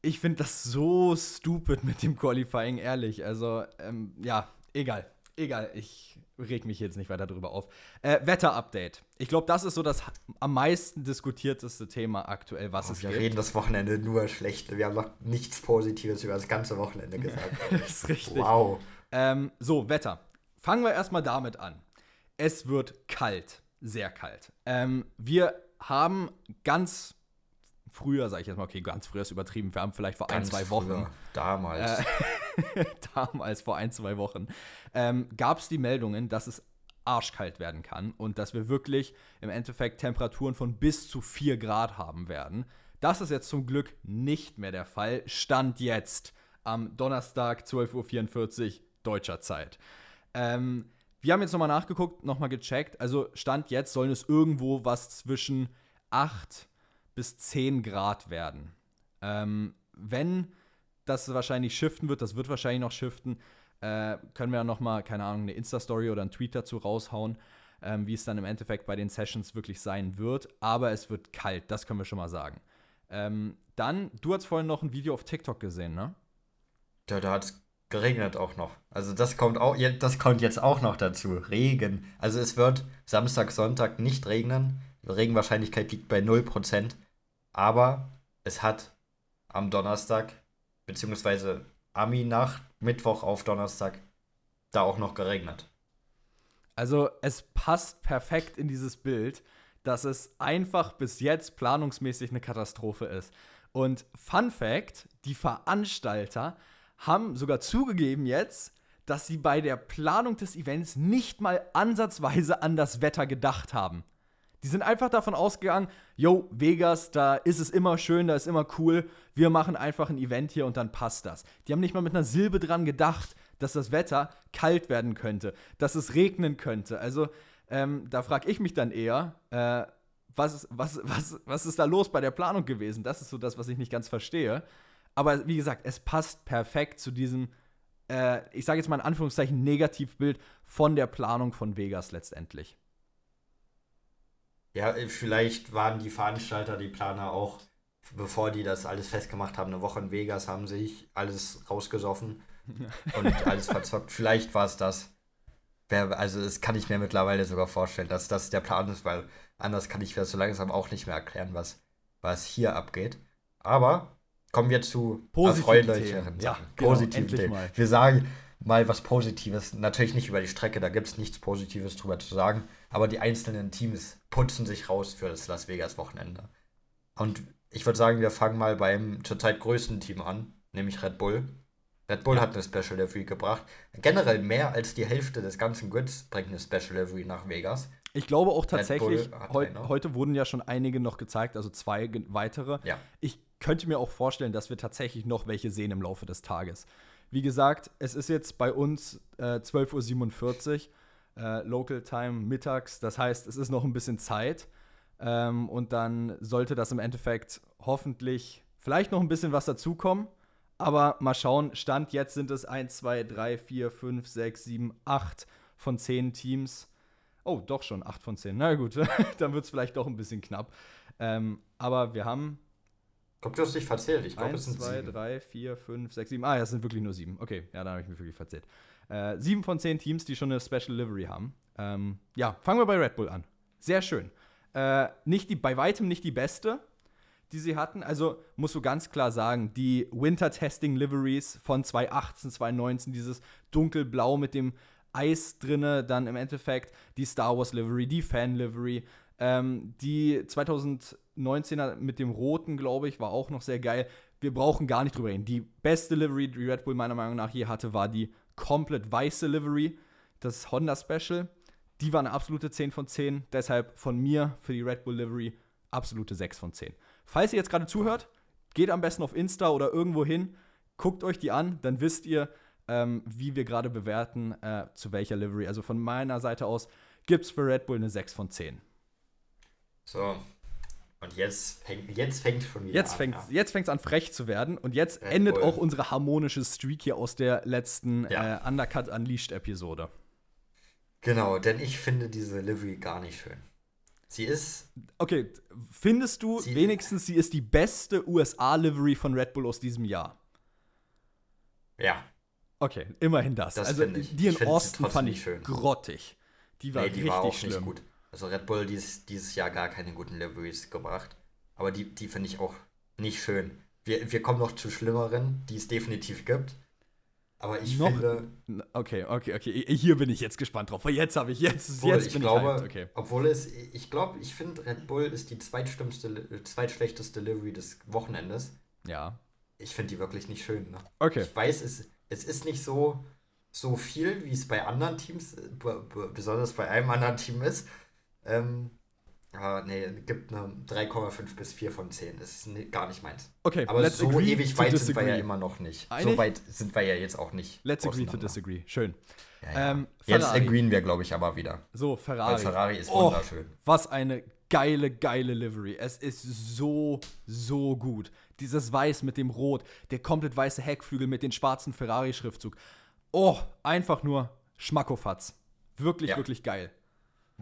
ich finde das so stupid mit dem Qualifying, ehrlich. Also, ähm, ja, egal. Egal, ich reg mich jetzt nicht weiter drüber auf. Äh, Wetter-Update. Ich glaube, das ist so das am meisten diskutierteste Thema aktuell, was oh, es wir gibt. Wir reden das Wochenende nur schlecht. Wir haben noch nichts Positives über das ganze Wochenende gesagt. <laughs> das ist richtig. Wow. Ähm, so, Wetter. Fangen wir erstmal damit an. Es wird kalt. Sehr kalt. Ähm, wir haben ganz früher, sage ich jetzt mal, okay, ganz früher ist übertrieben, wir haben vielleicht vor ganz ein, zwei Wochen. Früher, damals. Äh, <laughs> <laughs> damals, vor ein, zwei Wochen, ähm, gab es die Meldungen, dass es arschkalt werden kann und dass wir wirklich im Endeffekt Temperaturen von bis zu 4 Grad haben werden. Das ist jetzt zum Glück nicht mehr der Fall. Stand jetzt am Donnerstag 12.44 Uhr deutscher Zeit. Ähm, wir haben jetzt nochmal nachgeguckt, nochmal gecheckt. Also Stand jetzt sollen es irgendwo was zwischen 8 bis 10 Grad werden. Ähm, wenn das wahrscheinlich shiften wird, das wird wahrscheinlich noch shiften, äh, können wir ja noch mal, keine Ahnung, eine Insta-Story oder einen Tweet dazu raushauen, ähm, wie es dann im Endeffekt bei den Sessions wirklich sein wird. Aber es wird kalt, das können wir schon mal sagen. Ähm, dann, du hast vorhin noch ein Video auf TikTok gesehen, ne? Ja, da hat es geregnet auch noch. Also das kommt auch, das kommt jetzt auch noch dazu. Regen. Also es wird Samstag, Sonntag nicht regnen. Die Regenwahrscheinlichkeit liegt bei 0%. Aber es hat am Donnerstag, beziehungsweise Ami-Nacht, Mittwoch auf Donnerstag, da auch noch geregnet. Also es passt perfekt in dieses Bild, dass es einfach bis jetzt planungsmäßig eine Katastrophe ist. Und Fun Fact: Die Veranstalter haben sogar zugegeben jetzt, dass sie bei der Planung des Events nicht mal ansatzweise an das Wetter gedacht haben. Die sind einfach davon ausgegangen, yo, Vegas, da ist es immer schön, da ist immer cool, wir machen einfach ein Event hier und dann passt das. Die haben nicht mal mit einer Silbe dran gedacht, dass das Wetter kalt werden könnte, dass es regnen könnte. Also ähm, da frage ich mich dann eher, äh, was, was, was, was ist da los bei der Planung gewesen? Das ist so das, was ich nicht ganz verstehe. Aber wie gesagt, es passt perfekt zu diesem, äh, ich sage jetzt mal in Anführungszeichen, Negativbild von der Planung von Vegas letztendlich. Ja, vielleicht waren die Veranstalter, die Planer auch, bevor die das alles festgemacht haben, eine Woche in Vegas, haben sich alles rausgesoffen <laughs> und alles verzockt. Vielleicht war es das. Also, das kann ich mir mittlerweile sogar vorstellen, dass das der Plan ist, weil anders kann ich mir das so langsam auch nicht mehr erklären, was, was hier abgeht. Aber kommen wir zu erfreulicheren ja, genau, positiven Themen. Mal. Wir sagen mal was Positives. Natürlich nicht über die Strecke, da gibt es nichts Positives drüber zu sagen. Aber die einzelnen Teams putzen sich raus für das Las Vegas Wochenende. Und ich würde sagen, wir fangen mal beim zurzeit größten Team an, nämlich Red Bull. Red Bull hat eine Special Livery gebracht. Generell mehr als die Hälfte des ganzen Grids bringt eine Special Livery nach Vegas. Ich glaube auch tatsächlich, heu heute wurden ja schon einige noch gezeigt, also zwei weitere. Ja. Ich könnte mir auch vorstellen, dass wir tatsächlich noch welche sehen im Laufe des Tages. Wie gesagt, es ist jetzt bei uns äh, 12.47 Uhr, äh, Local Time mittags. Das heißt, es ist noch ein bisschen Zeit. Ähm, und dann sollte das im Endeffekt hoffentlich vielleicht noch ein bisschen was dazukommen. Aber mal schauen, Stand jetzt sind es 1, 2, 3, 4, 5, 6, 7, 8 von 10 Teams. Oh, doch schon 8 von 10. Na gut, <laughs> dann wird es vielleicht doch ein bisschen knapp. Ähm, aber wir haben Kommt, du hast dich verzählt. Ich glaube, es sind 2, 3, 4, 5, 6, 7. Ah, ja, es sind wirklich nur sieben. Okay, ja, da habe ich mich wirklich verzählt. Äh, sieben von zehn Teams, die schon eine Special Livery haben. Ähm, ja, fangen wir bei Red Bull an. Sehr schön. Äh, nicht die, bei weitem nicht die beste, die sie hatten. Also musst du ganz klar sagen, die Winter Testing Liveries von 2018, 2019, dieses dunkelblau mit dem Eis drinne, dann im Endeffekt die Star Wars Livery, die Fan Livery, ähm, die 2019er mit dem roten, glaube ich, war auch noch sehr geil. Wir brauchen gar nicht drüber reden. Die beste Livery, die Red Bull meiner Meinung nach je hatte, war die komplett weiße Livery, das Honda Special. Die war eine absolute 10 von 10. Deshalb von mir für die Red Bull Livery absolute 6 von 10. Falls ihr jetzt gerade zuhört, geht am besten auf Insta oder irgendwo hin, guckt euch die an, dann wisst ihr, ähm, wie wir gerade bewerten, äh, zu welcher Livery. Also von meiner Seite aus gibt es für Red Bull eine 6 von 10. So. Und jetzt fängt, jetzt fängt schon wieder jetzt an. Fängt, ja. Jetzt fängt es an, frech zu werden. Und jetzt Red endet Bull. auch unsere harmonische Streak hier aus der letzten ja. äh, Undercut Unleashed-Episode. Genau, denn ich finde diese Livery gar nicht schön. Sie ist. Okay, findest du sie wenigstens, sie ist die beste USA-Livery von Red Bull aus diesem Jahr? Ja. Okay, immerhin das. das also ich. die in ich Osten fand ich schön. grottig. Die war nee, die richtig war auch schlimm. Nicht gut. Also Red Bull dies, dieses Jahr gar keine guten Liveries gebracht. Aber die, die finde ich auch nicht schön. Wir, wir kommen noch zu schlimmeren, die es definitiv gibt. Aber ich noch, finde. Okay, okay, okay. Hier bin ich jetzt gespannt drauf. Jetzt habe ich jetzt. Obwohl, jetzt ich bin glaube, ich okay. obwohl es, ich glaube, ich finde Red Bull ist die zweitschlimmste, zweitschlechteste Delivery des Wochenendes. Ja. Ich finde die wirklich nicht schön. Ne? Okay. Ich weiß, es, es ist nicht so, so viel, wie es bei anderen Teams, besonders bei einem anderen Team ist. Ähm, Ah, nee, gibt eine 3,5 bis 4 von 10. Das ist gar nicht meins. Okay, aber so ewig weit disagree. sind wir ja immer noch nicht. Einig? So weit sind wir ja jetzt auch nicht. Let's agree to disagree. Schön. Ja, ja. Ähm, jetzt agreeen wir, glaube ich, aber wieder. So, Ferrari. Weil Ferrari ist oh, wunderschön. Was eine geile, geile Livery. Es ist so, so gut. Dieses Weiß mit dem Rot, der komplett weiße Heckflügel mit dem schwarzen Ferrari-Schriftzug. Oh, einfach nur Schmackofatz. Wirklich, ja. wirklich geil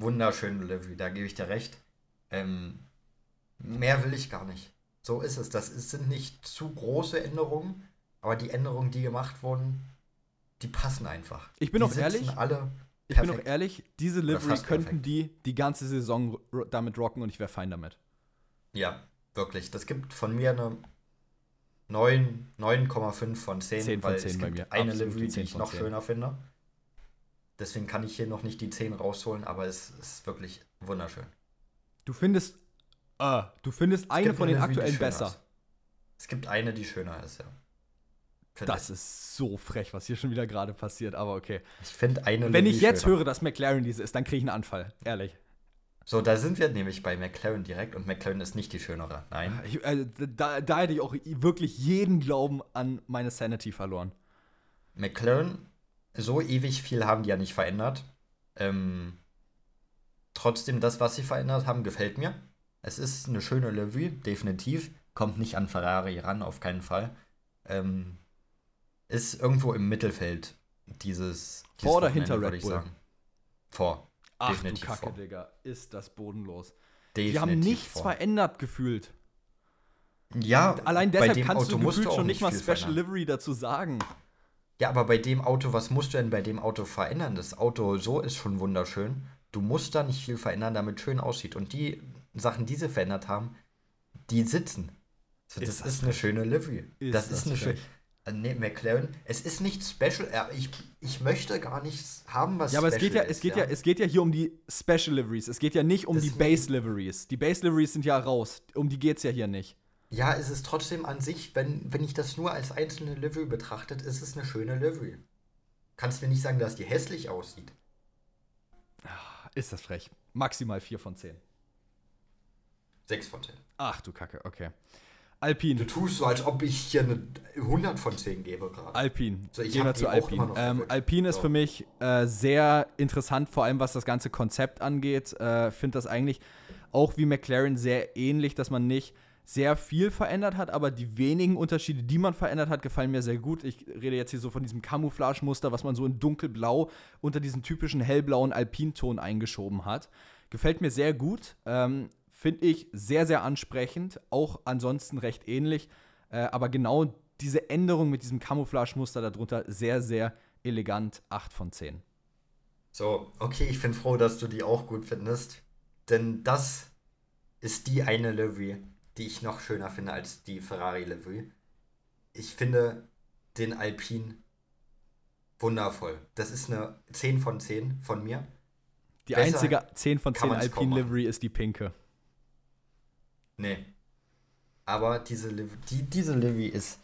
wunderschöne Livery, da gebe ich dir recht. Ähm, mehr will ich gar nicht. So ist es. Das ist, sind nicht zu große Änderungen, aber die Änderungen, die gemacht wurden, die passen einfach. Ich bin die auch ehrlich. Alle ich bin auch ehrlich, diese Livery könnten perfekt. die die ganze Saison damit rocken und ich wäre fein damit. Ja, wirklich. Das gibt von mir eine 9 9,5 von 10, 10 von weil 10 es bei gibt mir. eine Absolute Livery, 10 die ich noch 10. schöner finde. Deswegen kann ich hier noch nicht die 10 rausholen, aber es ist wirklich wunderschön. Du findest äh, du findest eine von den aktuellen besser. ist. Es gibt eine, die schöner ist, ja. Finde Das ist so frech, was hier schon wieder gerade passiert, aber okay. Ich finde eine Wenn ich jetzt schöner. höre, dass McLaren diese ist, dann kriege ich einen Anfall, ehrlich. So, da sind wir nämlich bei McLaren direkt und McLaren ist nicht die schönere. Nein. Ich, äh, da, da hätte ich auch wirklich jeden Glauben an meine Sanity verloren. McLaren, so ewig viel haben die ja nicht verändert. Ähm, trotzdem, das, was sie verändert haben, gefällt mir. Es ist eine schöne Livery, definitiv. Kommt nicht an Ferrari ran, auf keinen Fall. Ähm, ist irgendwo im Mittelfeld dieses. dieses Vor oder hinter würde Red ich Bull? sagen. Vor. Ach Definitiv du Kacke, vor. Digga. Ist das bodenlos. Definitiv Die haben nichts vor. verändert gefühlt. Ja, Allein bei deshalb dem kannst Auto du musst gefühlt schon nicht mal Special verändern. Livery dazu sagen. Ja, aber bei dem Auto, was musst du denn bei dem Auto verändern? Das Auto so ist schon wunderschön. Du musst da nicht viel verändern, damit es schön aussieht. Und die Sachen, die sie verändert haben, die sitzen. So, das Ist ist, das eine frech. schöne Livery. Ist das das ist eine schöne. frech. Ne, McLaren, es ist nicht special. Ja, ich, ich möchte gar nichts haben, was Ja, aber es special geht ja, ist, es geht ja. es geht ja hier um die Special Liveries. Es geht ja nicht um Das die ist- Base Liveries. Die Base Liveries sind ja raus. Um die geht's ja hier nicht. Ja, es ist trotzdem an sich, wenn, wenn ich das nur als einzelne Livery betrachtet, ist es eine schöne Livery. Kannst mir nicht sagen, dass die hässlich aussieht. Ist das frech. Maximal 4 von 10. 6 von 10. Ach du Kacke, okay. Alpine. Du tust so, als ob ich hier eine 100 von 10 gebe gerade. Alpine. So, ich Gehen wir zu Alpine. Ähm. Alpine ist So. für mich äh, sehr interessant, vor allem was das ganze Konzept angeht. Äh, Finde das eigentlich auch wie McLaren sehr ähnlich, dass man nicht sehr viel verändert hat, aber die wenigen Unterschiede, die man verändert hat, gefallen mir sehr gut. Ich rede jetzt hier so von diesem Camouflage-Muster, was man so in dunkelblau unter diesen typischen hellblauen Alpinton eingeschoben hat. Gefällt mir sehr gut. Ähm, Finde ich sehr, sehr ansprechend. Auch ansonsten recht ähnlich. Äh, aber genau diese Änderung mit diesem Camouflage-Muster darunter sehr, sehr elegant. 8 von 10. So, okay, ich bin froh, dass du die auch gut findest. Denn das ist die eine Livery, die ich noch schöner finde als die Ferrari Livery. Ich finde den Alpine wundervoll. Das ist eine 10 von 10 von mir. Die Besser einzige 10 von kann 10 man's kaum Alpine-Livery ist die pinke. Nee. Aber diese, Liv die, diese Livery ist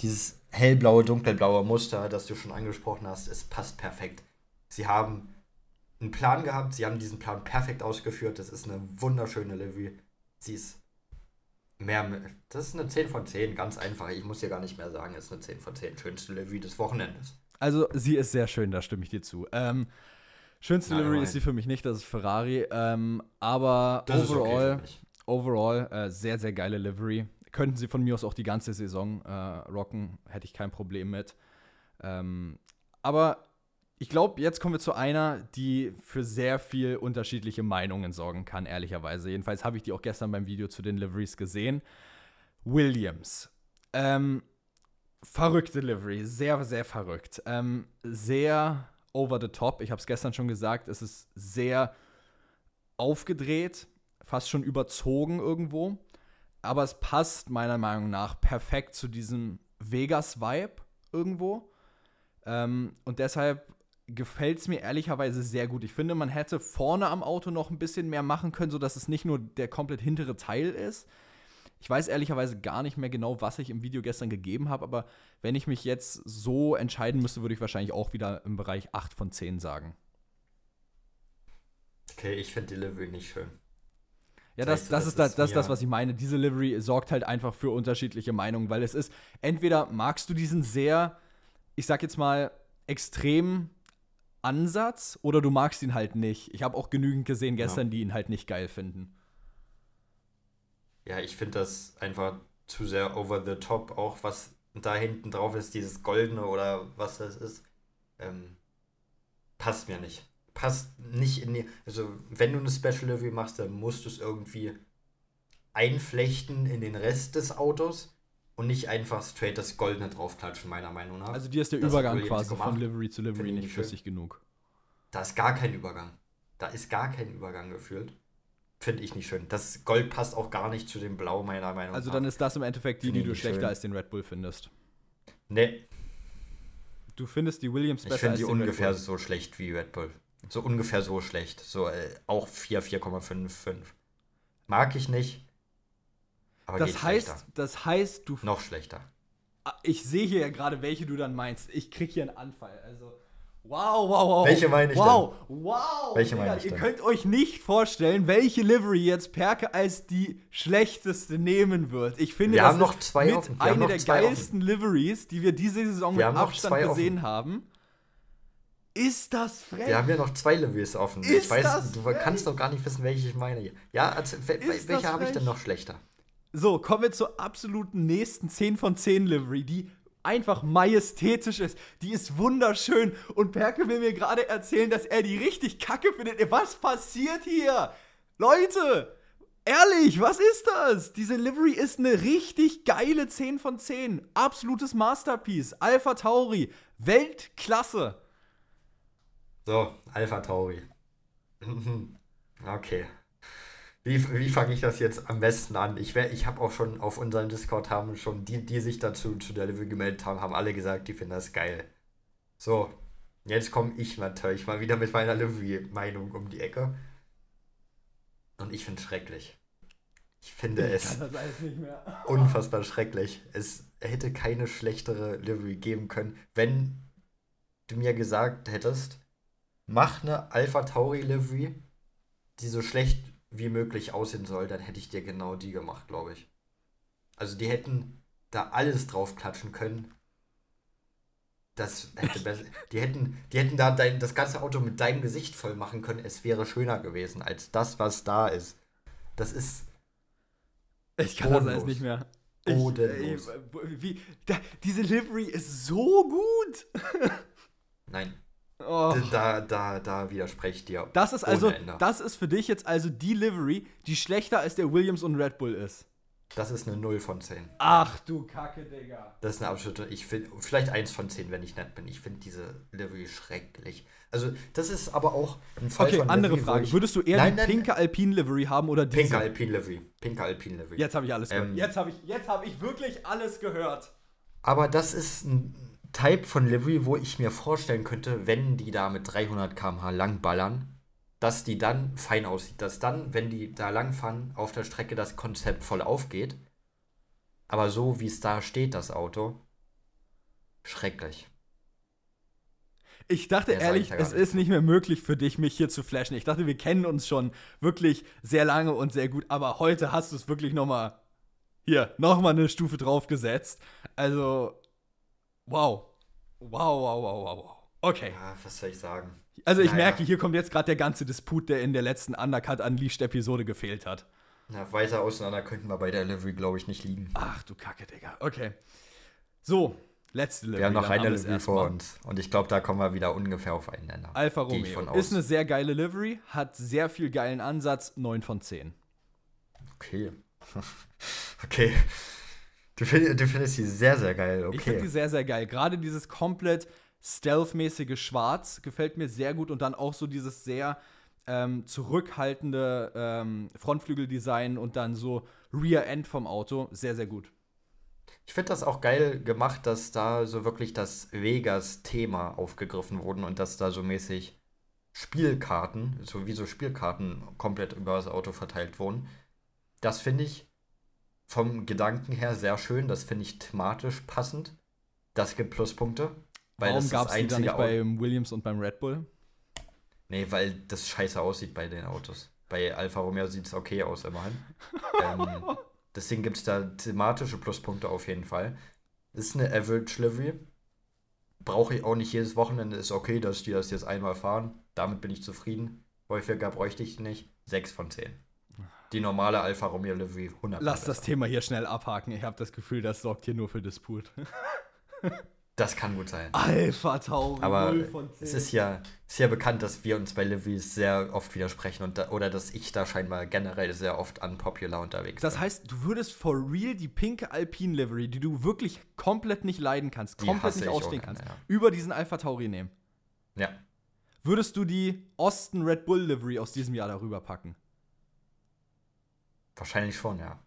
dieses hellblaue, dunkelblaue Muster, das du schon angesprochen hast, es passt perfekt. Sie haben einen Plan gehabt, sie haben diesen Plan perfekt ausgeführt. Das ist eine wunderschöne Livery. Sie ist mehr, das ist eine 10 von 10, ganz einfach. Ich muss dir gar nicht mehr sagen, es ist eine 10 von 10. Schönste Livery des Wochenendes. Also, sie ist sehr schön, da stimme ich dir zu. Ähm, schönste Nein, Livery nein. ist sie für mich nicht, das ist Ferrari. Ähm, aber Das okay overall, mich. overall äh, sehr, sehr geile Livery. Könnten sie von mir aus auch die ganze Saison äh, rocken, hätte ich kein Problem mit. Ähm, aber ich glaube, jetzt kommen wir zu einer, die für sehr viel unterschiedliche Meinungen sorgen kann, ehrlicherweise. Jedenfalls habe ich die auch gestern beim Video zu den Liveries gesehen. Williams. Ähm, verrückte Livery, sehr, sehr verrückt. Ähm, sehr over the top. Ich habe es gestern schon gesagt, es ist sehr aufgedreht, fast schon überzogen irgendwo. Aber es passt meiner Meinung nach perfekt zu diesem Vegas-Vibe irgendwo. Ähm, und deshalb gefällt es mir ehrlicherweise sehr gut. Ich finde, man hätte vorne am Auto noch ein bisschen mehr machen können, sodass es nicht nur der komplett hintere Teil ist. Ich weiß ehrlicherweise gar nicht mehr genau, was ich im Video gestern gegeben habe, aber wenn ich mich jetzt so entscheiden müsste, würde ich wahrscheinlich auch wieder im Bereich 8 von 10 sagen. Okay, ich finde die Livery nicht schön. Ja, das, das, das ist, das, das ist das, was ich meine. Diese Livery sorgt halt einfach für unterschiedliche Meinungen, weil es ist, entweder magst du diesen sehr, ich sag jetzt mal, extremen Ansatz oder du magst ihn halt nicht. Ich habe auch genügend gesehen gestern, die ihn halt nicht geil finden. Ja, ich finde das einfach zu sehr over the top, auch was da hinten drauf ist, dieses Goldene oder was das ist, ähm, passt mir nicht. Passt nicht in die, also wenn du eine Special Livery machst, dann musst du es irgendwie einflechten in den Rest des Autos und nicht einfach straight das Goldene draufklatschen, meiner Meinung nach. Also dir ist der Das Übergang quasi gemacht. von Livery zu Livery Finde ich nicht flüssig genug. Da ist gar kein Übergang. Da ist gar kein Übergang gefühlt. Finde ich nicht schön. Das Gold passt auch gar nicht zu dem Blau, meiner Meinung Also nach. dann ist das im Endeffekt die, Finde die ich du schlechter schön. als den Red Bull findest. Nee, Du findest die Williams ich besser finde als die den Red ungefähr so schlecht wie Red Bull. So ungefähr so schlecht. So äh, auch 4, 4,55. Mag ich nicht. Aber Das heißt, schlechter. das heißt, du Noch schlechter. Ah, Ich sehe hier ja gerade, welche du dann meinst. Ich krieg hier einen Anfall. Also, wow, wow, wow. Welche meine ich Wow, wow. Welche Digga, meine ich Ihr denn? könnt euch nicht vorstellen, welche Livery jetzt Perke als die schlechteste nehmen wird. Ich finde, Wir das haben noch ist zwei mit offen. Eine der geilsten Liveries, die wir diese Saison Wir mit Abstand zwei offen. gesehen haben. Ist das frech? Wir haben ja noch zwei Levis offen. Ist ich weiß, das du frech? kannst doch gar nicht wissen, welche ich meine. Ja, Ist welche habe ich denn noch schlechter? So, kommen wir zur absoluten nächsten 10 von 10 Livery, die einfach majestätisch ist. Die ist wunderschön. Und Perke will mir gerade erzählen, dass er die richtig kacke findet. Was passiert hier? Leute, ehrlich, was ist das? Diese Livery ist eine richtig geile 10 von 10. Absolutes Masterpiece. Alpha Tauri. Weltklasse. So, Alpha Tauri. <laughs> okay. Wie, wie fange ich das jetzt am besten an? Ich, wär- ich habe auch schon auf unserem Discord haben schon die, die sich dazu zu der Level gemeldet haben, haben alle gesagt, die finden das geil. So, jetzt komme ich natürlich mal wieder mit meiner Livery-Meinung um die Ecke. Und ich finde es schrecklich. Ich finde es nicht mehr. <laughs> unfassbar schrecklich. Es hätte keine schlechtere Livery geben können, wenn du mir gesagt hättest, mach eine Alpha Tauri Livery, die so schlecht wie möglich aussehen soll, dann hätte ich dir genau die gemacht, glaube ich. Also die hätten da alles drauf klatschen können. Das hätte besser. <laughs> Die hätten, die hätten da dein, das ganze Auto mit deinem Gesicht voll machen können. Es wäre schöner gewesen als das, was da ist. Das ist Ich kann das alles Bodenlos. nicht mehr. Ich, Bodenlos. äh, wie, da, diese Livery ist so gut. <laughs> Nein, Oh. Da, da, da widerspreche ich dir. Das ist also, das ist für dich jetzt also die Livery, die schlechter als der Williams und Red Bull ist. Das ist eine 0 von 10. Ach du Kacke, Digga. Das ist eine absolute, ich finde, vielleicht 1 von 10, wenn ich nett bin. Ich finde diese Livery schrecklich. Also, das ist aber auch ein Fall Okay, andere Livery, Frage. Würdest du eher Nein, die nein, pinke Alpine Livery haben oder diese? Pinke Alpine Livery. Pinke Alpine Livery. Jetzt habe ich alles gehört. Ähm, jetzt habe ich, jetzt hab ich wirklich alles gehört. Aber das ist ein Type von Livery, wo ich mir vorstellen könnte, wenn die da mit 300 km/h langballern, dass die dann fein aussieht. Dass dann, wenn die da langfahren, auf der Strecke das Konzept voll aufgeht. Aber so wie es da steht, das Auto, schrecklich. Ich dachte sag ehrlich, es ist nicht mehr möglich für dich, mich hier zu flashen. Ich dachte, wir kennen uns schon wirklich sehr lange und sehr gut, aber heute hast du es wirklich noch mal hier noch mal eine Stufe draufgesetzt. Also wow, wow, wow, wow, wow, wow. Okay. Ja, was soll ich sagen? Also ich Naja. merke, hier kommt jetzt gerade der ganze Disput, der in der letzten Undercut Unleashed Episode gefehlt hat. Na, weiter auseinander könnten wir bei der Livery, glaube ich, nicht liegen. Ach du Kacke, Digga. Okay. So, letzte Livery. Wir haben noch eine Livery vor uns. Und ich glaube, da kommen wir wieder ungefähr auf einen Nenner. Alfa Romeo. Ist eine sehr geile Livery, hat sehr viel geilen Ansatz, 9 von 10. Okay. <laughs> okay. Du, find, du findest sie sehr, sehr geil. Ich finde die Okay. sehr, sehr geil. Gerade dieses komplett stealth-mäßige Schwarz gefällt mir sehr gut und dann auch so dieses sehr ähm, zurückhaltende ähm, Frontflügeldesign und dann so Rear End vom Auto. Sehr, sehr gut. Ich finde das auch geil gemacht, dass da so wirklich das Vegas-Thema aufgegriffen wurden und dass da so mäßig Spielkarten, so wie so Spielkarten komplett über das Auto verteilt wurden. Das finde ich vom Gedanken her sehr schön. Das finde ich thematisch passend. Das gibt Pluspunkte. Weil Warum gab es die dann nicht beim Williams und beim Red Bull? Nee, weil das scheiße aussieht bei den Autos. Bei Alfa Romeo sieht es okay aus, immerhin. <laughs> ähm, deswegen gibt es da thematische Pluspunkte auf jeden Fall. Ist eine Average Livery. Brauche ich auch nicht jedes Wochenende. Ist okay, dass die das jetzt einmal fahren. Damit bin ich zufrieden. Häufiger bräuchte ich nicht. 6 von 10. Die normale Alfa Romeo Livery 100. Lass das Thema hier schnell abhaken. Ich habe das Gefühl, das sorgt hier nur für Disput. <laughs> Das kann gut sein. Alpha Tauri, Aber es ist ja, ist ja bekannt, dass wir uns bei Liveries sehr oft widersprechen und da, oder dass ich da scheinbar generell sehr oft unpopular unterwegs Das heißt, du würdest for real die pinke Alpine Livery, die du wirklich komplett nicht leiden kannst, Die komplett nicht ausstehen kannst, ja. über diesen Alpha Tauri nehmen. Ja. Würdest du die Austin Red Bull Livery aus diesem Jahr darüber packen? Wahrscheinlich schon, ja.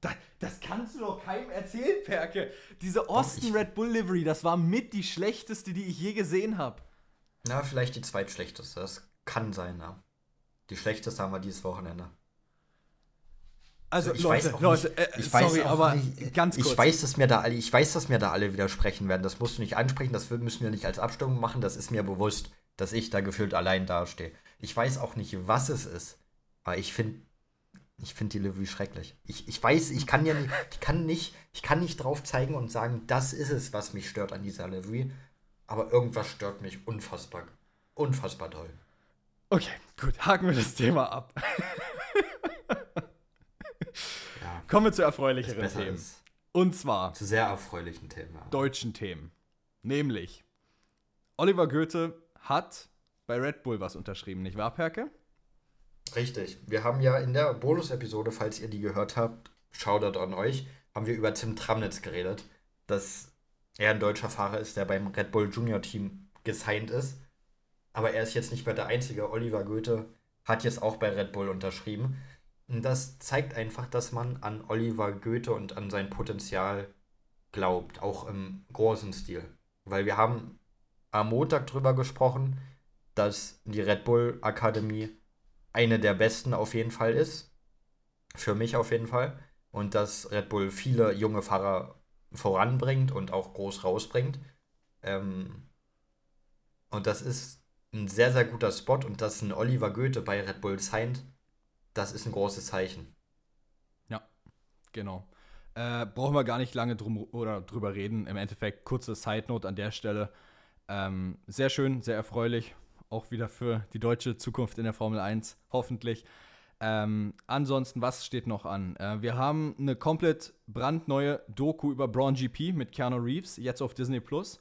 Da, das kannst du doch keinem erzählen, Perke. Diese Austin Red Bull Livery, das war mit die schlechteste, die ich je gesehen habe. Na, vielleicht die zweitschlechteste. Das kann sein, ja. Die schlechteste haben wir dieses Wochenende. Also, ich Leute, weiß auch Leute, nicht, äh, ich weiß sorry, auch aber nicht, ganz kurz. Ich weiß, dass mir da alle, ich weiß, dass mir da alle widersprechen werden. Das musst du nicht ansprechen, das müssen wir nicht als Abstimmung machen. Das ist mir bewusst, dass ich da gefühlt allein dastehe. Ich weiß auch nicht, was es ist. Aber ich finde, ich finde die Livery schrecklich. Ich, ich weiß, ich kann ja nicht, ich kann nicht, ich kann nicht drauf zeigen und sagen, das ist es, was mich stört an dieser Livery. Aber irgendwas stört mich unfassbar, unfassbar toll. Okay, gut, haken wir das Thema ab. Ja, Kommen wir zu erfreulicheren Themen. Und zwar Zu sehr erfreulichen Themen. Deutschen Themen. Nämlich, Oliver Goethe hat bei Red Bull was unterschrieben, nicht wahr, Perke? Richtig. Wir haben ja in der Bonus-Episode, falls ihr die gehört habt, Shoutout an euch, haben wir über Tim Tramnitz geredet, dass er ein deutscher Fahrer ist, der beim Red Bull Junior Team gesigned ist. Aber er ist jetzt nicht mehr der Einzige. Oliver Goethe hat jetzt auch bei Red Bull unterschrieben. Und das zeigt einfach, dass man an Oliver Goethe und an sein Potenzial glaubt, auch im großen Stil. Weil wir haben am Montag drüber gesprochen, dass die Red Bull Akademie eine der besten auf jeden Fall ist. Für mich auf jeden Fall. Und dass Red Bull viele junge Fahrer voranbringt und auch groß rausbringt. Ähm, und das ist ein sehr, sehr guter Spot. Und dass ein Oliver Goethe bei Red Bull signed, das ist ein großes Zeichen. Genau. Äh, brauchen wir gar nicht lange drum oder drüber reden. Im Endeffekt, kurze Side Note an der Stelle. Ähm, sehr schön, sehr erfreulich. Auch wieder für die deutsche Zukunft in der Formel 1, hoffentlich. Ähm, ansonsten, was steht noch an? Äh, wir haben eine komplett brandneue Doku über Braun GP mit Keanu Reeves, jetzt auf Disney Plus.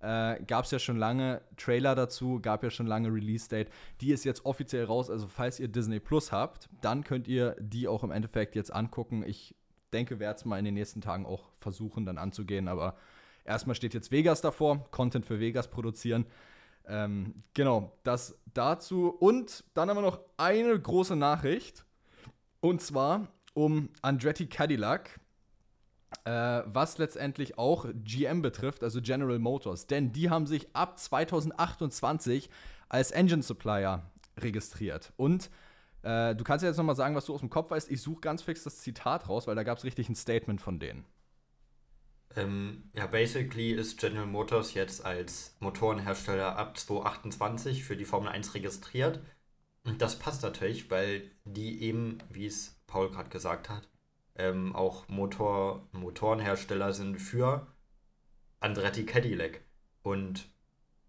Äh, gab es ja schon lange Trailer dazu, gab ja schon lange Release-Date. Die ist jetzt offiziell raus. Also, falls ihr Disney Plus habt, dann könnt ihr die auch im Endeffekt jetzt angucken. Ich denke, werde es mal in den nächsten Tagen auch versuchen, dann anzugehen. Aber erstmal steht jetzt Vegas davor, Content für Vegas produzieren. Ähm, genau, das dazu. Und dann haben wir noch eine große Nachricht. Und zwar um Andretti Cadillac, äh, was letztendlich auch GM betrifft, also General Motors. Denn die haben sich ab 2028 als Engine Supplier registriert. Und äh, du kannst ja jetzt nochmal sagen, was du aus dem Kopf weißt. Ich suche ganz fix das Zitat raus, weil da gab es richtig ein Statement von denen. Ähm, ja, basically ist General Motors jetzt als Motorenhersteller ab 2028 für die Formel 1 registriert. Und das passt natürlich, weil die eben, wie es Paul gerade gesagt hat, ähm, auch Motor, Motorenhersteller sind für Andretti Cadillac. Und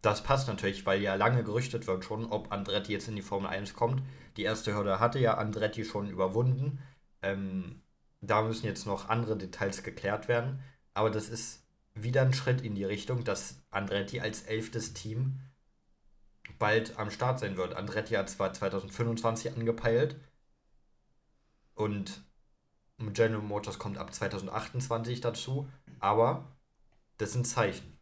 das passt natürlich, weil ja lange gerüchtet wird schon, ob Andretti jetzt in die Formel 1 kommt. Die erste Hürde hatte ja Andretti schon überwunden. Ähm, da müssen jetzt noch andere Details geklärt werden. Aber das ist wieder ein Schritt in die Richtung, dass Andretti als elftes Team bald am Start sein wird. Andretti hat zwar 2025 angepeilt und General Motors kommt ab 2028 dazu, aber das sind Zeichen.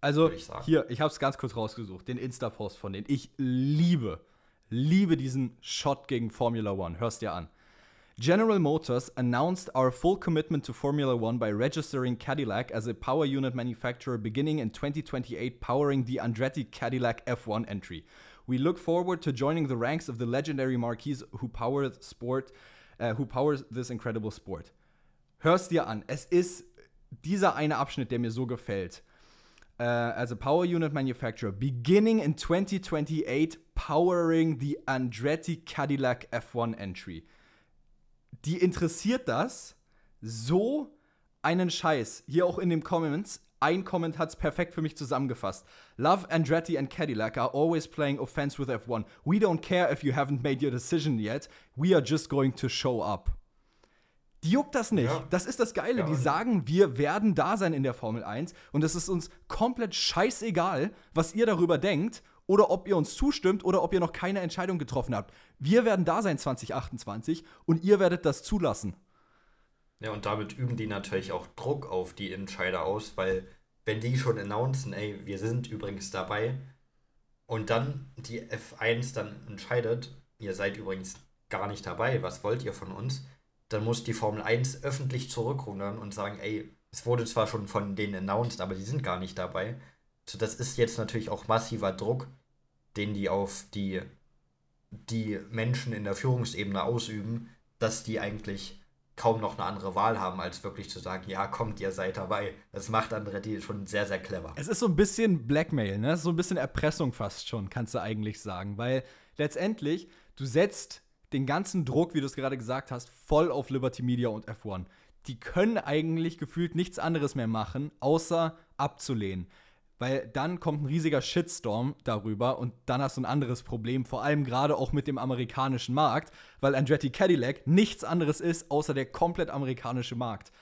Also ich hier, ich habe es ganz kurz rausgesucht, den Insta-Post von denen. Ich liebe, liebe diesen Shot gegen Formula One. Hörst dir an. General Motors announced our full commitment to Formula One by registering Cadillac as a power unit manufacturer beginning in 2028, powering the Andretti Cadillac F1 entry. We look forward to joining the ranks of the legendary marquees who power sport, uh, who powers this incredible sport. Hörst dir an. Es ist dieser eine Abschnitt, der mir so gefällt. Uh, as a power unit manufacturer, beginning in 2028, powering the Andretti Cadillac F1 entry die interessiert das so einen Scheiß. Hier auch in den Comments. Ein Comment hat es perfekt für mich zusammengefasst. Love Andretti and Cadillac are always playing offense with F1. We don't care if you haven't made your decision yet. We are just going to show up. Die juckt das nicht. Ja. Das ist das Geile. Ja, die sagen, wir werden da sein in der Formel 1 und es ist uns komplett scheißegal, was ihr darüber denkt oder ob ihr uns zustimmt oder ob ihr noch keine Entscheidung getroffen habt. Wir werden da sein 2028 und ihr werdet das zulassen. Ja, und damit üben die natürlich auch Druck auf die Entscheider aus, weil wenn die schon announcen, ey, wir sind übrigens dabei und dann die F1 dann entscheidet, ihr seid übrigens gar nicht dabei, was wollt ihr von uns? Dann muss die Formel 1 öffentlich zurückrudern und sagen, ey, es wurde zwar schon von denen announced, aber die sind gar nicht dabei. So, das ist jetzt natürlich auch massiver Druck, den die auf die, die Menschen in der Führungsebene ausüben, dass die eigentlich kaum noch eine andere Wahl haben, als wirklich zu sagen, ja, kommt, ihr seid dabei. Das macht Andretti schon sehr, sehr clever. Es ist so ein bisschen Blackmail, ne? So ein bisschen Erpressung fast schon, kannst du eigentlich sagen. Weil letztendlich, du setzt den ganzen Druck, wie du es gerade gesagt hast, voll auf Liberty Media und F1. Die können eigentlich gefühlt nichts anderes mehr machen, außer abzulehnen. Weil dann kommt ein riesiger Shitstorm darüber und dann hast du ein anderes Problem, vor allem gerade auch mit dem amerikanischen Markt, weil Andretti Cadillac nichts anderes ist, außer der komplett amerikanische Markt.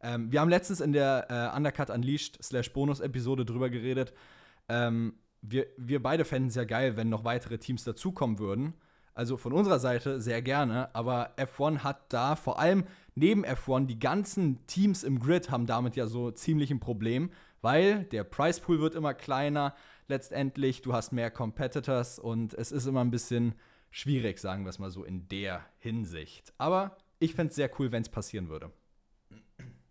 Ähm, wir haben letztens in der äh, Undercut Unleashed slash Bonus-Episode drüber geredet. Ähm, wir, wir beide fänden es ja geil, wenn noch weitere Teams dazukommen würden. Also von unserer Seite sehr gerne, aber F1 hat da vor allem neben F1 die ganzen Teams im Grid haben damit ja so ziemlich ein Problem, weil der Price Pool wird immer kleiner letztendlich, du hast mehr Competitors und es ist immer ein bisschen schwierig, sagen wir es mal so in der Hinsicht. Aber ich fände es sehr cool, wenn es passieren würde.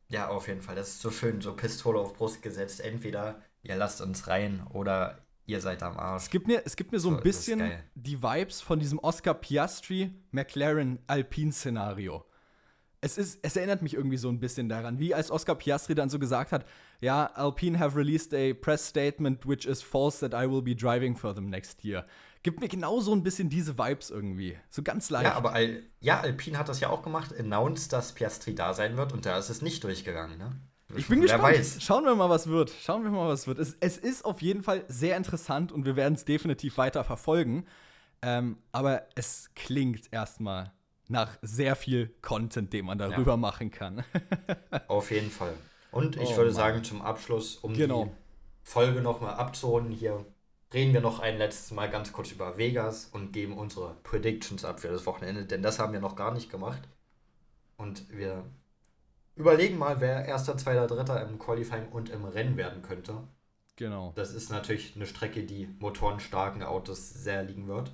Ja, auf jeden Fall. Das ist so schön, so Pistole auf Brust gesetzt. Entweder ihr lasst uns rein oder ihr seid am Arsch. Es gibt mir, es gibt mir so, so ein bisschen die Vibes von diesem Oscar Piastri McLaren Alpine Szenario. Es, ist, es erinnert mich irgendwie so ein bisschen daran, wie als Oscar Piastri dann so gesagt hat, ja, Alpine have released a press statement which is false that I will be driving for them next year. Gibt mir genau so ein bisschen diese Vibes irgendwie. So ganz leicht. Ja, aber Al ja, Alpine hat das ja auch gemacht, announced, dass Piastri da sein wird und da ist es nicht durchgegangen, ne? Ich bin Wer gespannt. Weiß. Schauen wir mal, was wird. Schauen wir mal, was wird. Es, es ist auf jeden Fall sehr interessant und wir werden es definitiv weiter verfolgen. Ähm, aber es klingt erstmal nach sehr viel Content, den man darüber ja. machen kann. <laughs> auf jeden Fall. Und ich oh, würde Mann. sagen, zum Abschluss, um genau. die Folge nochmal abzuholen, hier reden wir noch ein letztes Mal ganz kurz über Vegas und geben unsere Predictions ab für das Wochenende, denn das haben wir noch gar nicht gemacht. Und wir überlegen mal, wer erster, zweiter, dritter im Qualifying und im Rennen werden könnte. Genau. Das ist natürlich eine Strecke, die motorenstarken Autos sehr liegen wird.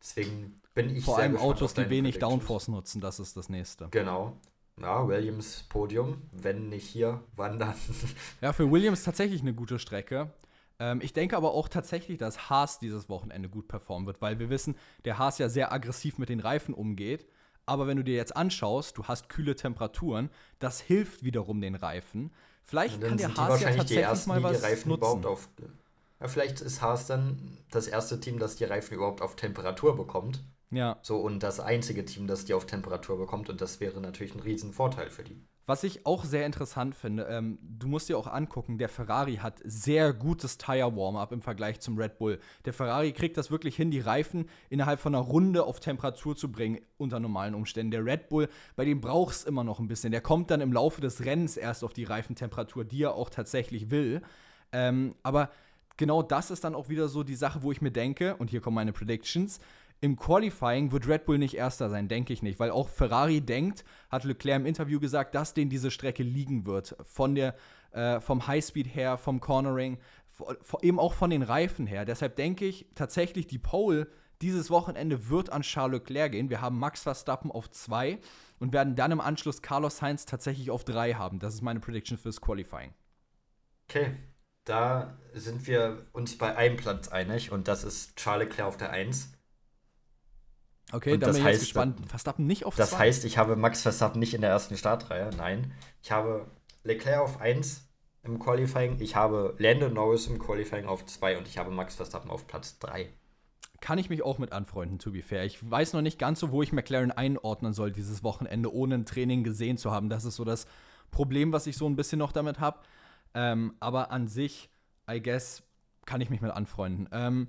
Deswegen bin ich Vor allem Autos, die wenig Downforce nutzen, das ist das nächste. Genau. Ja, Williams Podium, wenn nicht hier, wann dann? <laughs> ja, für Williams tatsächlich eine gute Strecke. Ähm, ich denke aber auch tatsächlich, dass Haas dieses Wochenende gut performen wird, weil wir wissen, der Haas ja sehr aggressiv mit den Reifen umgeht. Aber wenn du dir jetzt anschaust, du hast kühle Temperaturen, das hilft wiederum den Reifen. Vielleicht kann der Haas ja tatsächlich ersten, mal was Reifen nutzen. Auf, ja, vielleicht ist Haas dann das erste Team, das die Reifen überhaupt auf Temperatur bekommt. Ja. So, und das einzige Team, das die auf Temperatur bekommt. Und das wäre natürlich ein Riesenvorteil für die. Was ich auch sehr interessant finde, ähm, du musst dir auch angucken, der Ferrari hat sehr gutes Tire-Warm-up im Vergleich zum Red Bull. Der Ferrari kriegt das wirklich hin, die Reifen innerhalb von einer Runde auf Temperatur zu bringen, unter normalen Umständen. Der Red Bull, bei dem braucht es immer noch ein bisschen. Der kommt dann im Laufe des Rennens erst auf die Reifentemperatur, die er auch tatsächlich will. Ähm, aber genau das ist dann auch wieder so die Sache, wo ich mir denke, und hier kommen meine Predictions, im Qualifying wird Red Bull nicht Erster sein, denke ich nicht, weil auch Ferrari denkt, hat Leclerc im Interview gesagt, dass denen diese Strecke liegen wird. Von der, äh, vom Highspeed her, vom Cornering, eben auch von den Reifen her. Deshalb denke ich tatsächlich, die Pole dieses Wochenende wird an Charles Leclerc gehen. Wir haben Max Verstappen auf zwei und werden dann im Anschluss Carlos Sainz tatsächlich auf drei haben. Das ist meine Prediction fürs Qualifying. Okay, da sind wir uns bei einem Platz einig und das ist Charles Leclerc auf der 1. Okay, und da bin ich heißt, gespannt. Verstappen nicht auf Das zwei. heißt, ich habe Max Verstappen nicht in der ersten Startreihe. Nein. Ich habe Leclerc auf 1 im Qualifying. Ich habe Lando Norris im Qualifying auf 2 und ich habe Max Verstappen auf Platz 3. Kann ich mich auch mit anfreunden, to be fair. Ich weiß noch nicht ganz so, wo ich McLaren einordnen soll dieses Wochenende, ohne ein Training gesehen zu haben. Das ist so das Problem, was ich so ein bisschen noch damit habe. Ähm, aber an sich, I guess, kann ich mich mit anfreunden. Ähm,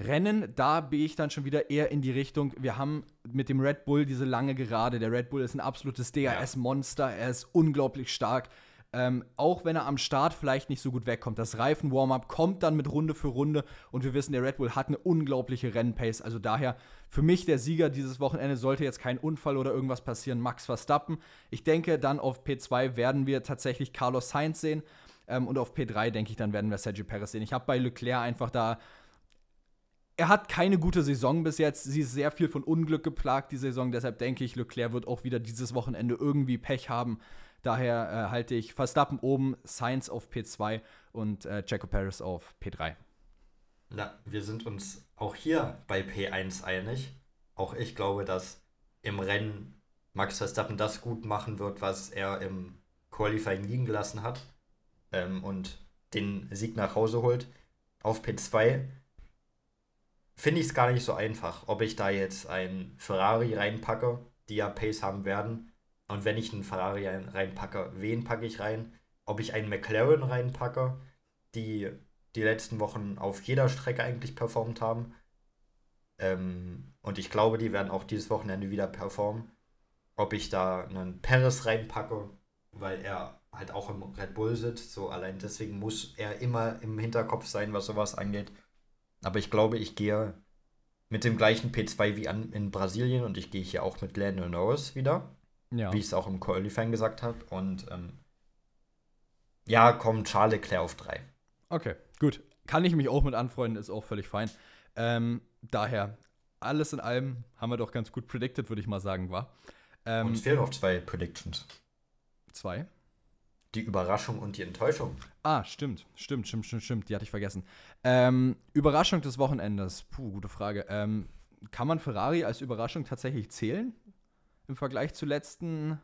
Rennen, da bin ich dann schon wieder eher in die Richtung, wir haben mit dem Red Bull diese lange Gerade. Der Red Bull ist ein absolutes DRS-Monster, er ist unglaublich stark. Ähm, auch wenn er am Start vielleicht nicht so gut wegkommt. Das Reifen-Warm-Up kommt dann mit Runde für Runde und wir wissen, der Red Bull hat eine unglaubliche Rennpace. Also daher für mich der Sieger dieses Wochenende sollte jetzt kein Unfall oder irgendwas passieren, Max Verstappen. Ich denke, dann auf P2 werden wir tatsächlich Carlos Sainz sehen ähm, und auf P3 denke ich, dann werden wir Sergio Perez sehen. Ich habe bei Leclerc einfach da er hat keine gute Saison bis jetzt. Sie ist sehr viel von Unglück geplagt, die Saison. Deshalb denke ich, Leclerc wird auch wieder dieses Wochenende irgendwie Pech haben. Daher äh, halte ich Verstappen oben, Sainz auf P2 und äh, Checo Paris auf P3. Na, wir sind uns auch hier bei P1 einig. Auch ich glaube, dass im Rennen Max Verstappen das gut machen wird, was er im Qualifying liegen gelassen hat ähm, und den Sieg nach Hause holt. Auf P2 finde ich es gar nicht so einfach, ob ich da jetzt ein Ferrari reinpacke, die ja Pace haben werden, und wenn ich einen Ferrari reinpacke, wen packe ich rein? Ob ich einen McLaren reinpacke, die die letzten Wochen auf jeder Strecke eigentlich performt haben. Ähm, und ich glaube, die werden auch dieses Wochenende wieder performen. Ob ich da einen Perez reinpacke, weil er halt auch im Red Bull sitzt. So allein deswegen muss er immer im Hinterkopf sein, was sowas angeht. Aber ich glaube, ich gehe mit dem gleichen P2 wie an, in Brasilien und ich gehe hier auch mit Lando Norris wieder. Ja. Wie ich es auch im Qualifying gesagt habe. Und ähm, ja, kommt Charles Leclerc auf 3. Okay, gut. Kann ich mich auch mit anfreunden, ist auch völlig fein. Ähm, daher, alles in allem haben wir doch ganz gut predicted, würde ich mal sagen, war. Ähm, und es fehlen noch zwei Predictions. Zwei? Die Überraschung und die Enttäuschung. Ah, stimmt, stimmt, stimmt, stimmt, stimmt. Die hatte ich vergessen. Ähm, Überraschung des Wochenendes. Puh, gute Frage. Ähm, kann man Ferrari als Überraschung tatsächlich zählen? im Vergleich zu letzten.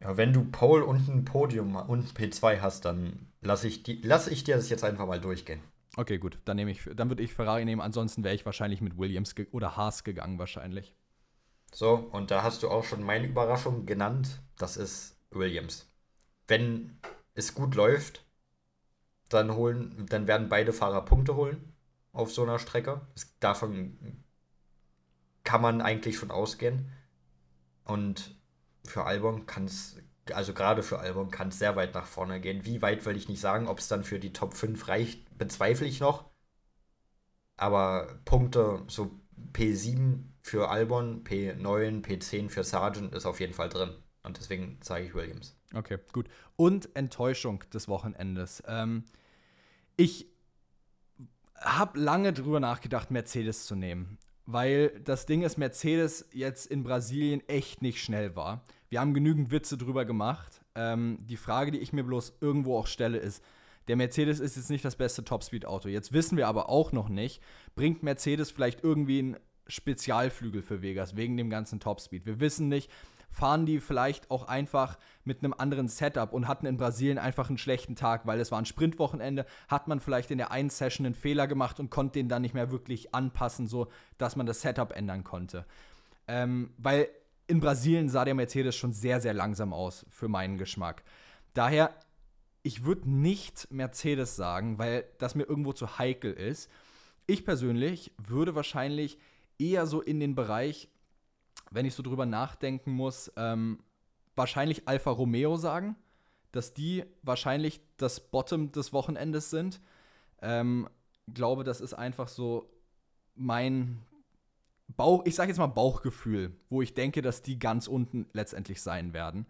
Ja, wenn du Pole und ein Podium und P2 hast, dann lasse ich, lass ich dir das jetzt einfach mal durchgehen. Okay, gut. Dann, nehme ich, dann würde ich Ferrari nehmen. Ansonsten wäre ich wahrscheinlich mit Williams oder Haas gegangen, wahrscheinlich. So, und da hast du auch schon meine Überraschung genannt. Das ist Williams. Wenn es gut läuft, dann, holen, dann werden beide Fahrer Punkte holen auf so einer Strecke. davon kann man eigentlich schon ausgehen. Und für Albon kann es, also gerade für Albon kann es sehr weit nach vorne gehen. Wie weit will ich nicht sagen, ob es dann für die Top 5 reicht, bezweifle ich noch. Aber Punkte, so P7 für Albon, P9, P10 für Sargent ist auf jeden Fall drin. Und deswegen sage ich Williams. Okay, gut. Und Enttäuschung des Wochenendes. Ähm, ich habe lange drüber nachgedacht, Mercedes zu nehmen weil das Ding ist, Mercedes jetzt in Brasilien echt nicht schnell war. Wir haben genügend Witze drüber gemacht. Ähm, die Frage, die ich mir bloß irgendwo auch stelle, ist, der Mercedes ist jetzt nicht das beste Topspeed-Auto. Jetzt wissen wir aber auch noch nicht, bringt Mercedes vielleicht irgendwie einen Spezialflügel für Vegas wegen dem ganzen Topspeed. Wir wissen nicht, fahren die vielleicht auch einfach mit einem anderen Setup und hatten in Brasilien einfach einen schlechten Tag, weil es war ein Sprintwochenende, hat man vielleicht in der einen Session einen Fehler gemacht und konnte den dann nicht mehr wirklich anpassen, so dass man das Setup ändern konnte. Ähm, weil in Brasilien sah der Mercedes schon sehr, sehr langsam aus für meinen Geschmack. Daher, ich würde nicht Mercedes sagen, weil das mir irgendwo zu heikel ist. Ich persönlich würde wahrscheinlich eher so in den Bereich wenn ich so drüber nachdenken muss, ähm, wahrscheinlich Alfa Romeo sagen, dass die wahrscheinlich das Bottom des Wochenendes sind. Ähm, glaube, das ist einfach so mein Bauch, ich sage jetzt mal Bauchgefühl, wo ich denke, dass die ganz unten letztendlich sein werden.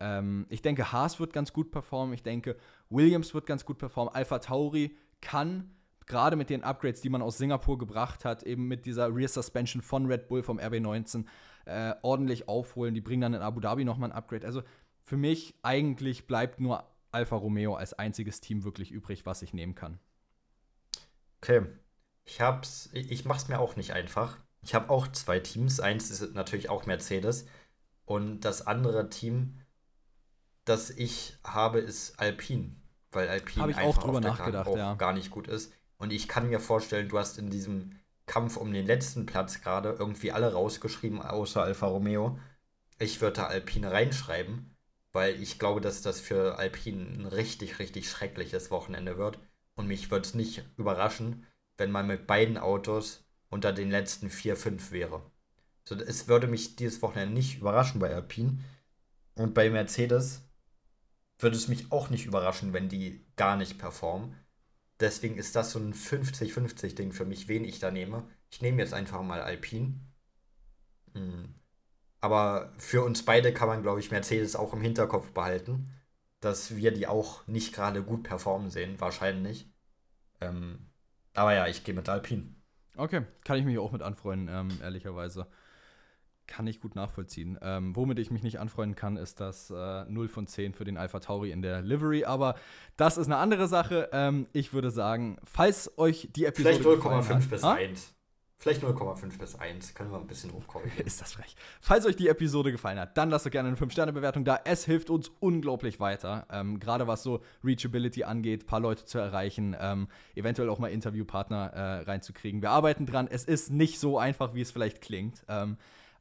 Ähm, ich denke, Haas wird ganz gut performen. Ich denke, Williams wird ganz gut performen. Alpha Tauri kann gerade mit den Upgrades, die man aus Singapur gebracht hat, eben mit dieser Rear Suspension von Red Bull vom RB19, äh, ordentlich aufholen. Die bringen dann in Abu Dhabi nochmal ein Upgrade. Also für mich eigentlich bleibt nur Alfa Romeo als einziges Team wirklich übrig, was ich nehmen kann. Okay. Ich hab's, ich mach's mir auch nicht einfach. Ich habe auch zwei Teams. Eins ist natürlich auch Mercedes. Und das andere Team, das ich habe, ist Alpine. Weil Alpine einfach auch drüber nachgedacht, ja. gar nicht gut ist. Und ich kann mir vorstellen, du hast in diesem Kampf um den letzten Platz gerade irgendwie alle rausgeschrieben, außer Alfa Romeo. Ich würde da Alpine reinschreiben, weil ich glaube, dass das für Alpine ein richtig, richtig schreckliches Wochenende wird. Und mich würde es nicht überraschen, wenn man mit beiden Autos unter den letzten vier, fünf wäre. So, es würde mich dieses Wochenende nicht überraschen bei Alpine. Und bei Mercedes würde es mich auch nicht überraschen, wenn die gar nicht performen. Deswegen ist das so ein 50-50-Ding für mich, wen ich da nehme. Ich nehme jetzt einfach mal Alpine. Hm. Aber für uns beide kann man, glaube ich, Mercedes auch im Hinterkopf behalten, dass wir die auch nicht gerade gut performen sehen, wahrscheinlich. Ähm, aber ja, ich gehe mit Alpine. Okay, kann ich mich auch mit anfreunden, ähm, ehrlicherweise. Kann ich gut nachvollziehen. Ähm, womit ich mich nicht anfreunden kann, ist das äh, 0 von 10 für den Alpha Tauri in der Livery. Aber das ist eine andere Sache. Ähm, ich würde sagen, falls euch die Episode. Vielleicht 0,5 bis ah? 1. Vielleicht 0,5 bis 1. Können wir ein bisschen hochkorrigieren. <laughs> Ist das frech. Falls euch die Episode gefallen hat, dann lasst doch gerne eine 5-Sterne-Bewertung da. Es hilft uns unglaublich weiter. Ähm, Gerade was so Reachability angeht, ein paar Leute zu erreichen, ähm, eventuell auch mal Interviewpartner äh, reinzukriegen. Wir arbeiten dran. Es ist nicht so einfach, wie es vielleicht klingt. Ähm,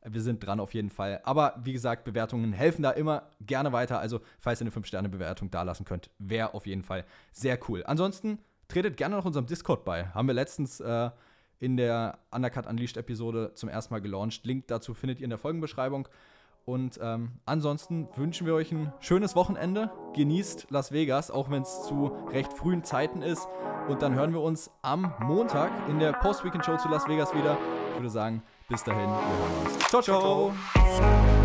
wir sind dran auf jeden Fall. Aber wie gesagt, Bewertungen helfen da immer gerne weiter. Also, falls ihr eine 5-Sterne-Bewertung da lassen könnt, wäre auf jeden Fall sehr cool. Ansonsten tretet gerne noch unserem Discord bei. Haben wir letztens. Äh, in der Undercut Unleashed Episode zum ersten Mal gelauncht. Link dazu findet ihr in der Folgenbeschreibung. Und ähm, ansonsten wünschen wir euch ein schönes Wochenende. Genießt Las Vegas, auch wenn es zu recht frühen Zeiten ist. Und dann hören wir uns am Montag in der Post-Weekend Show zu Las Vegas wieder. Ich würde sagen, bis dahin, wir hören uns. ciao. ciao. ciao.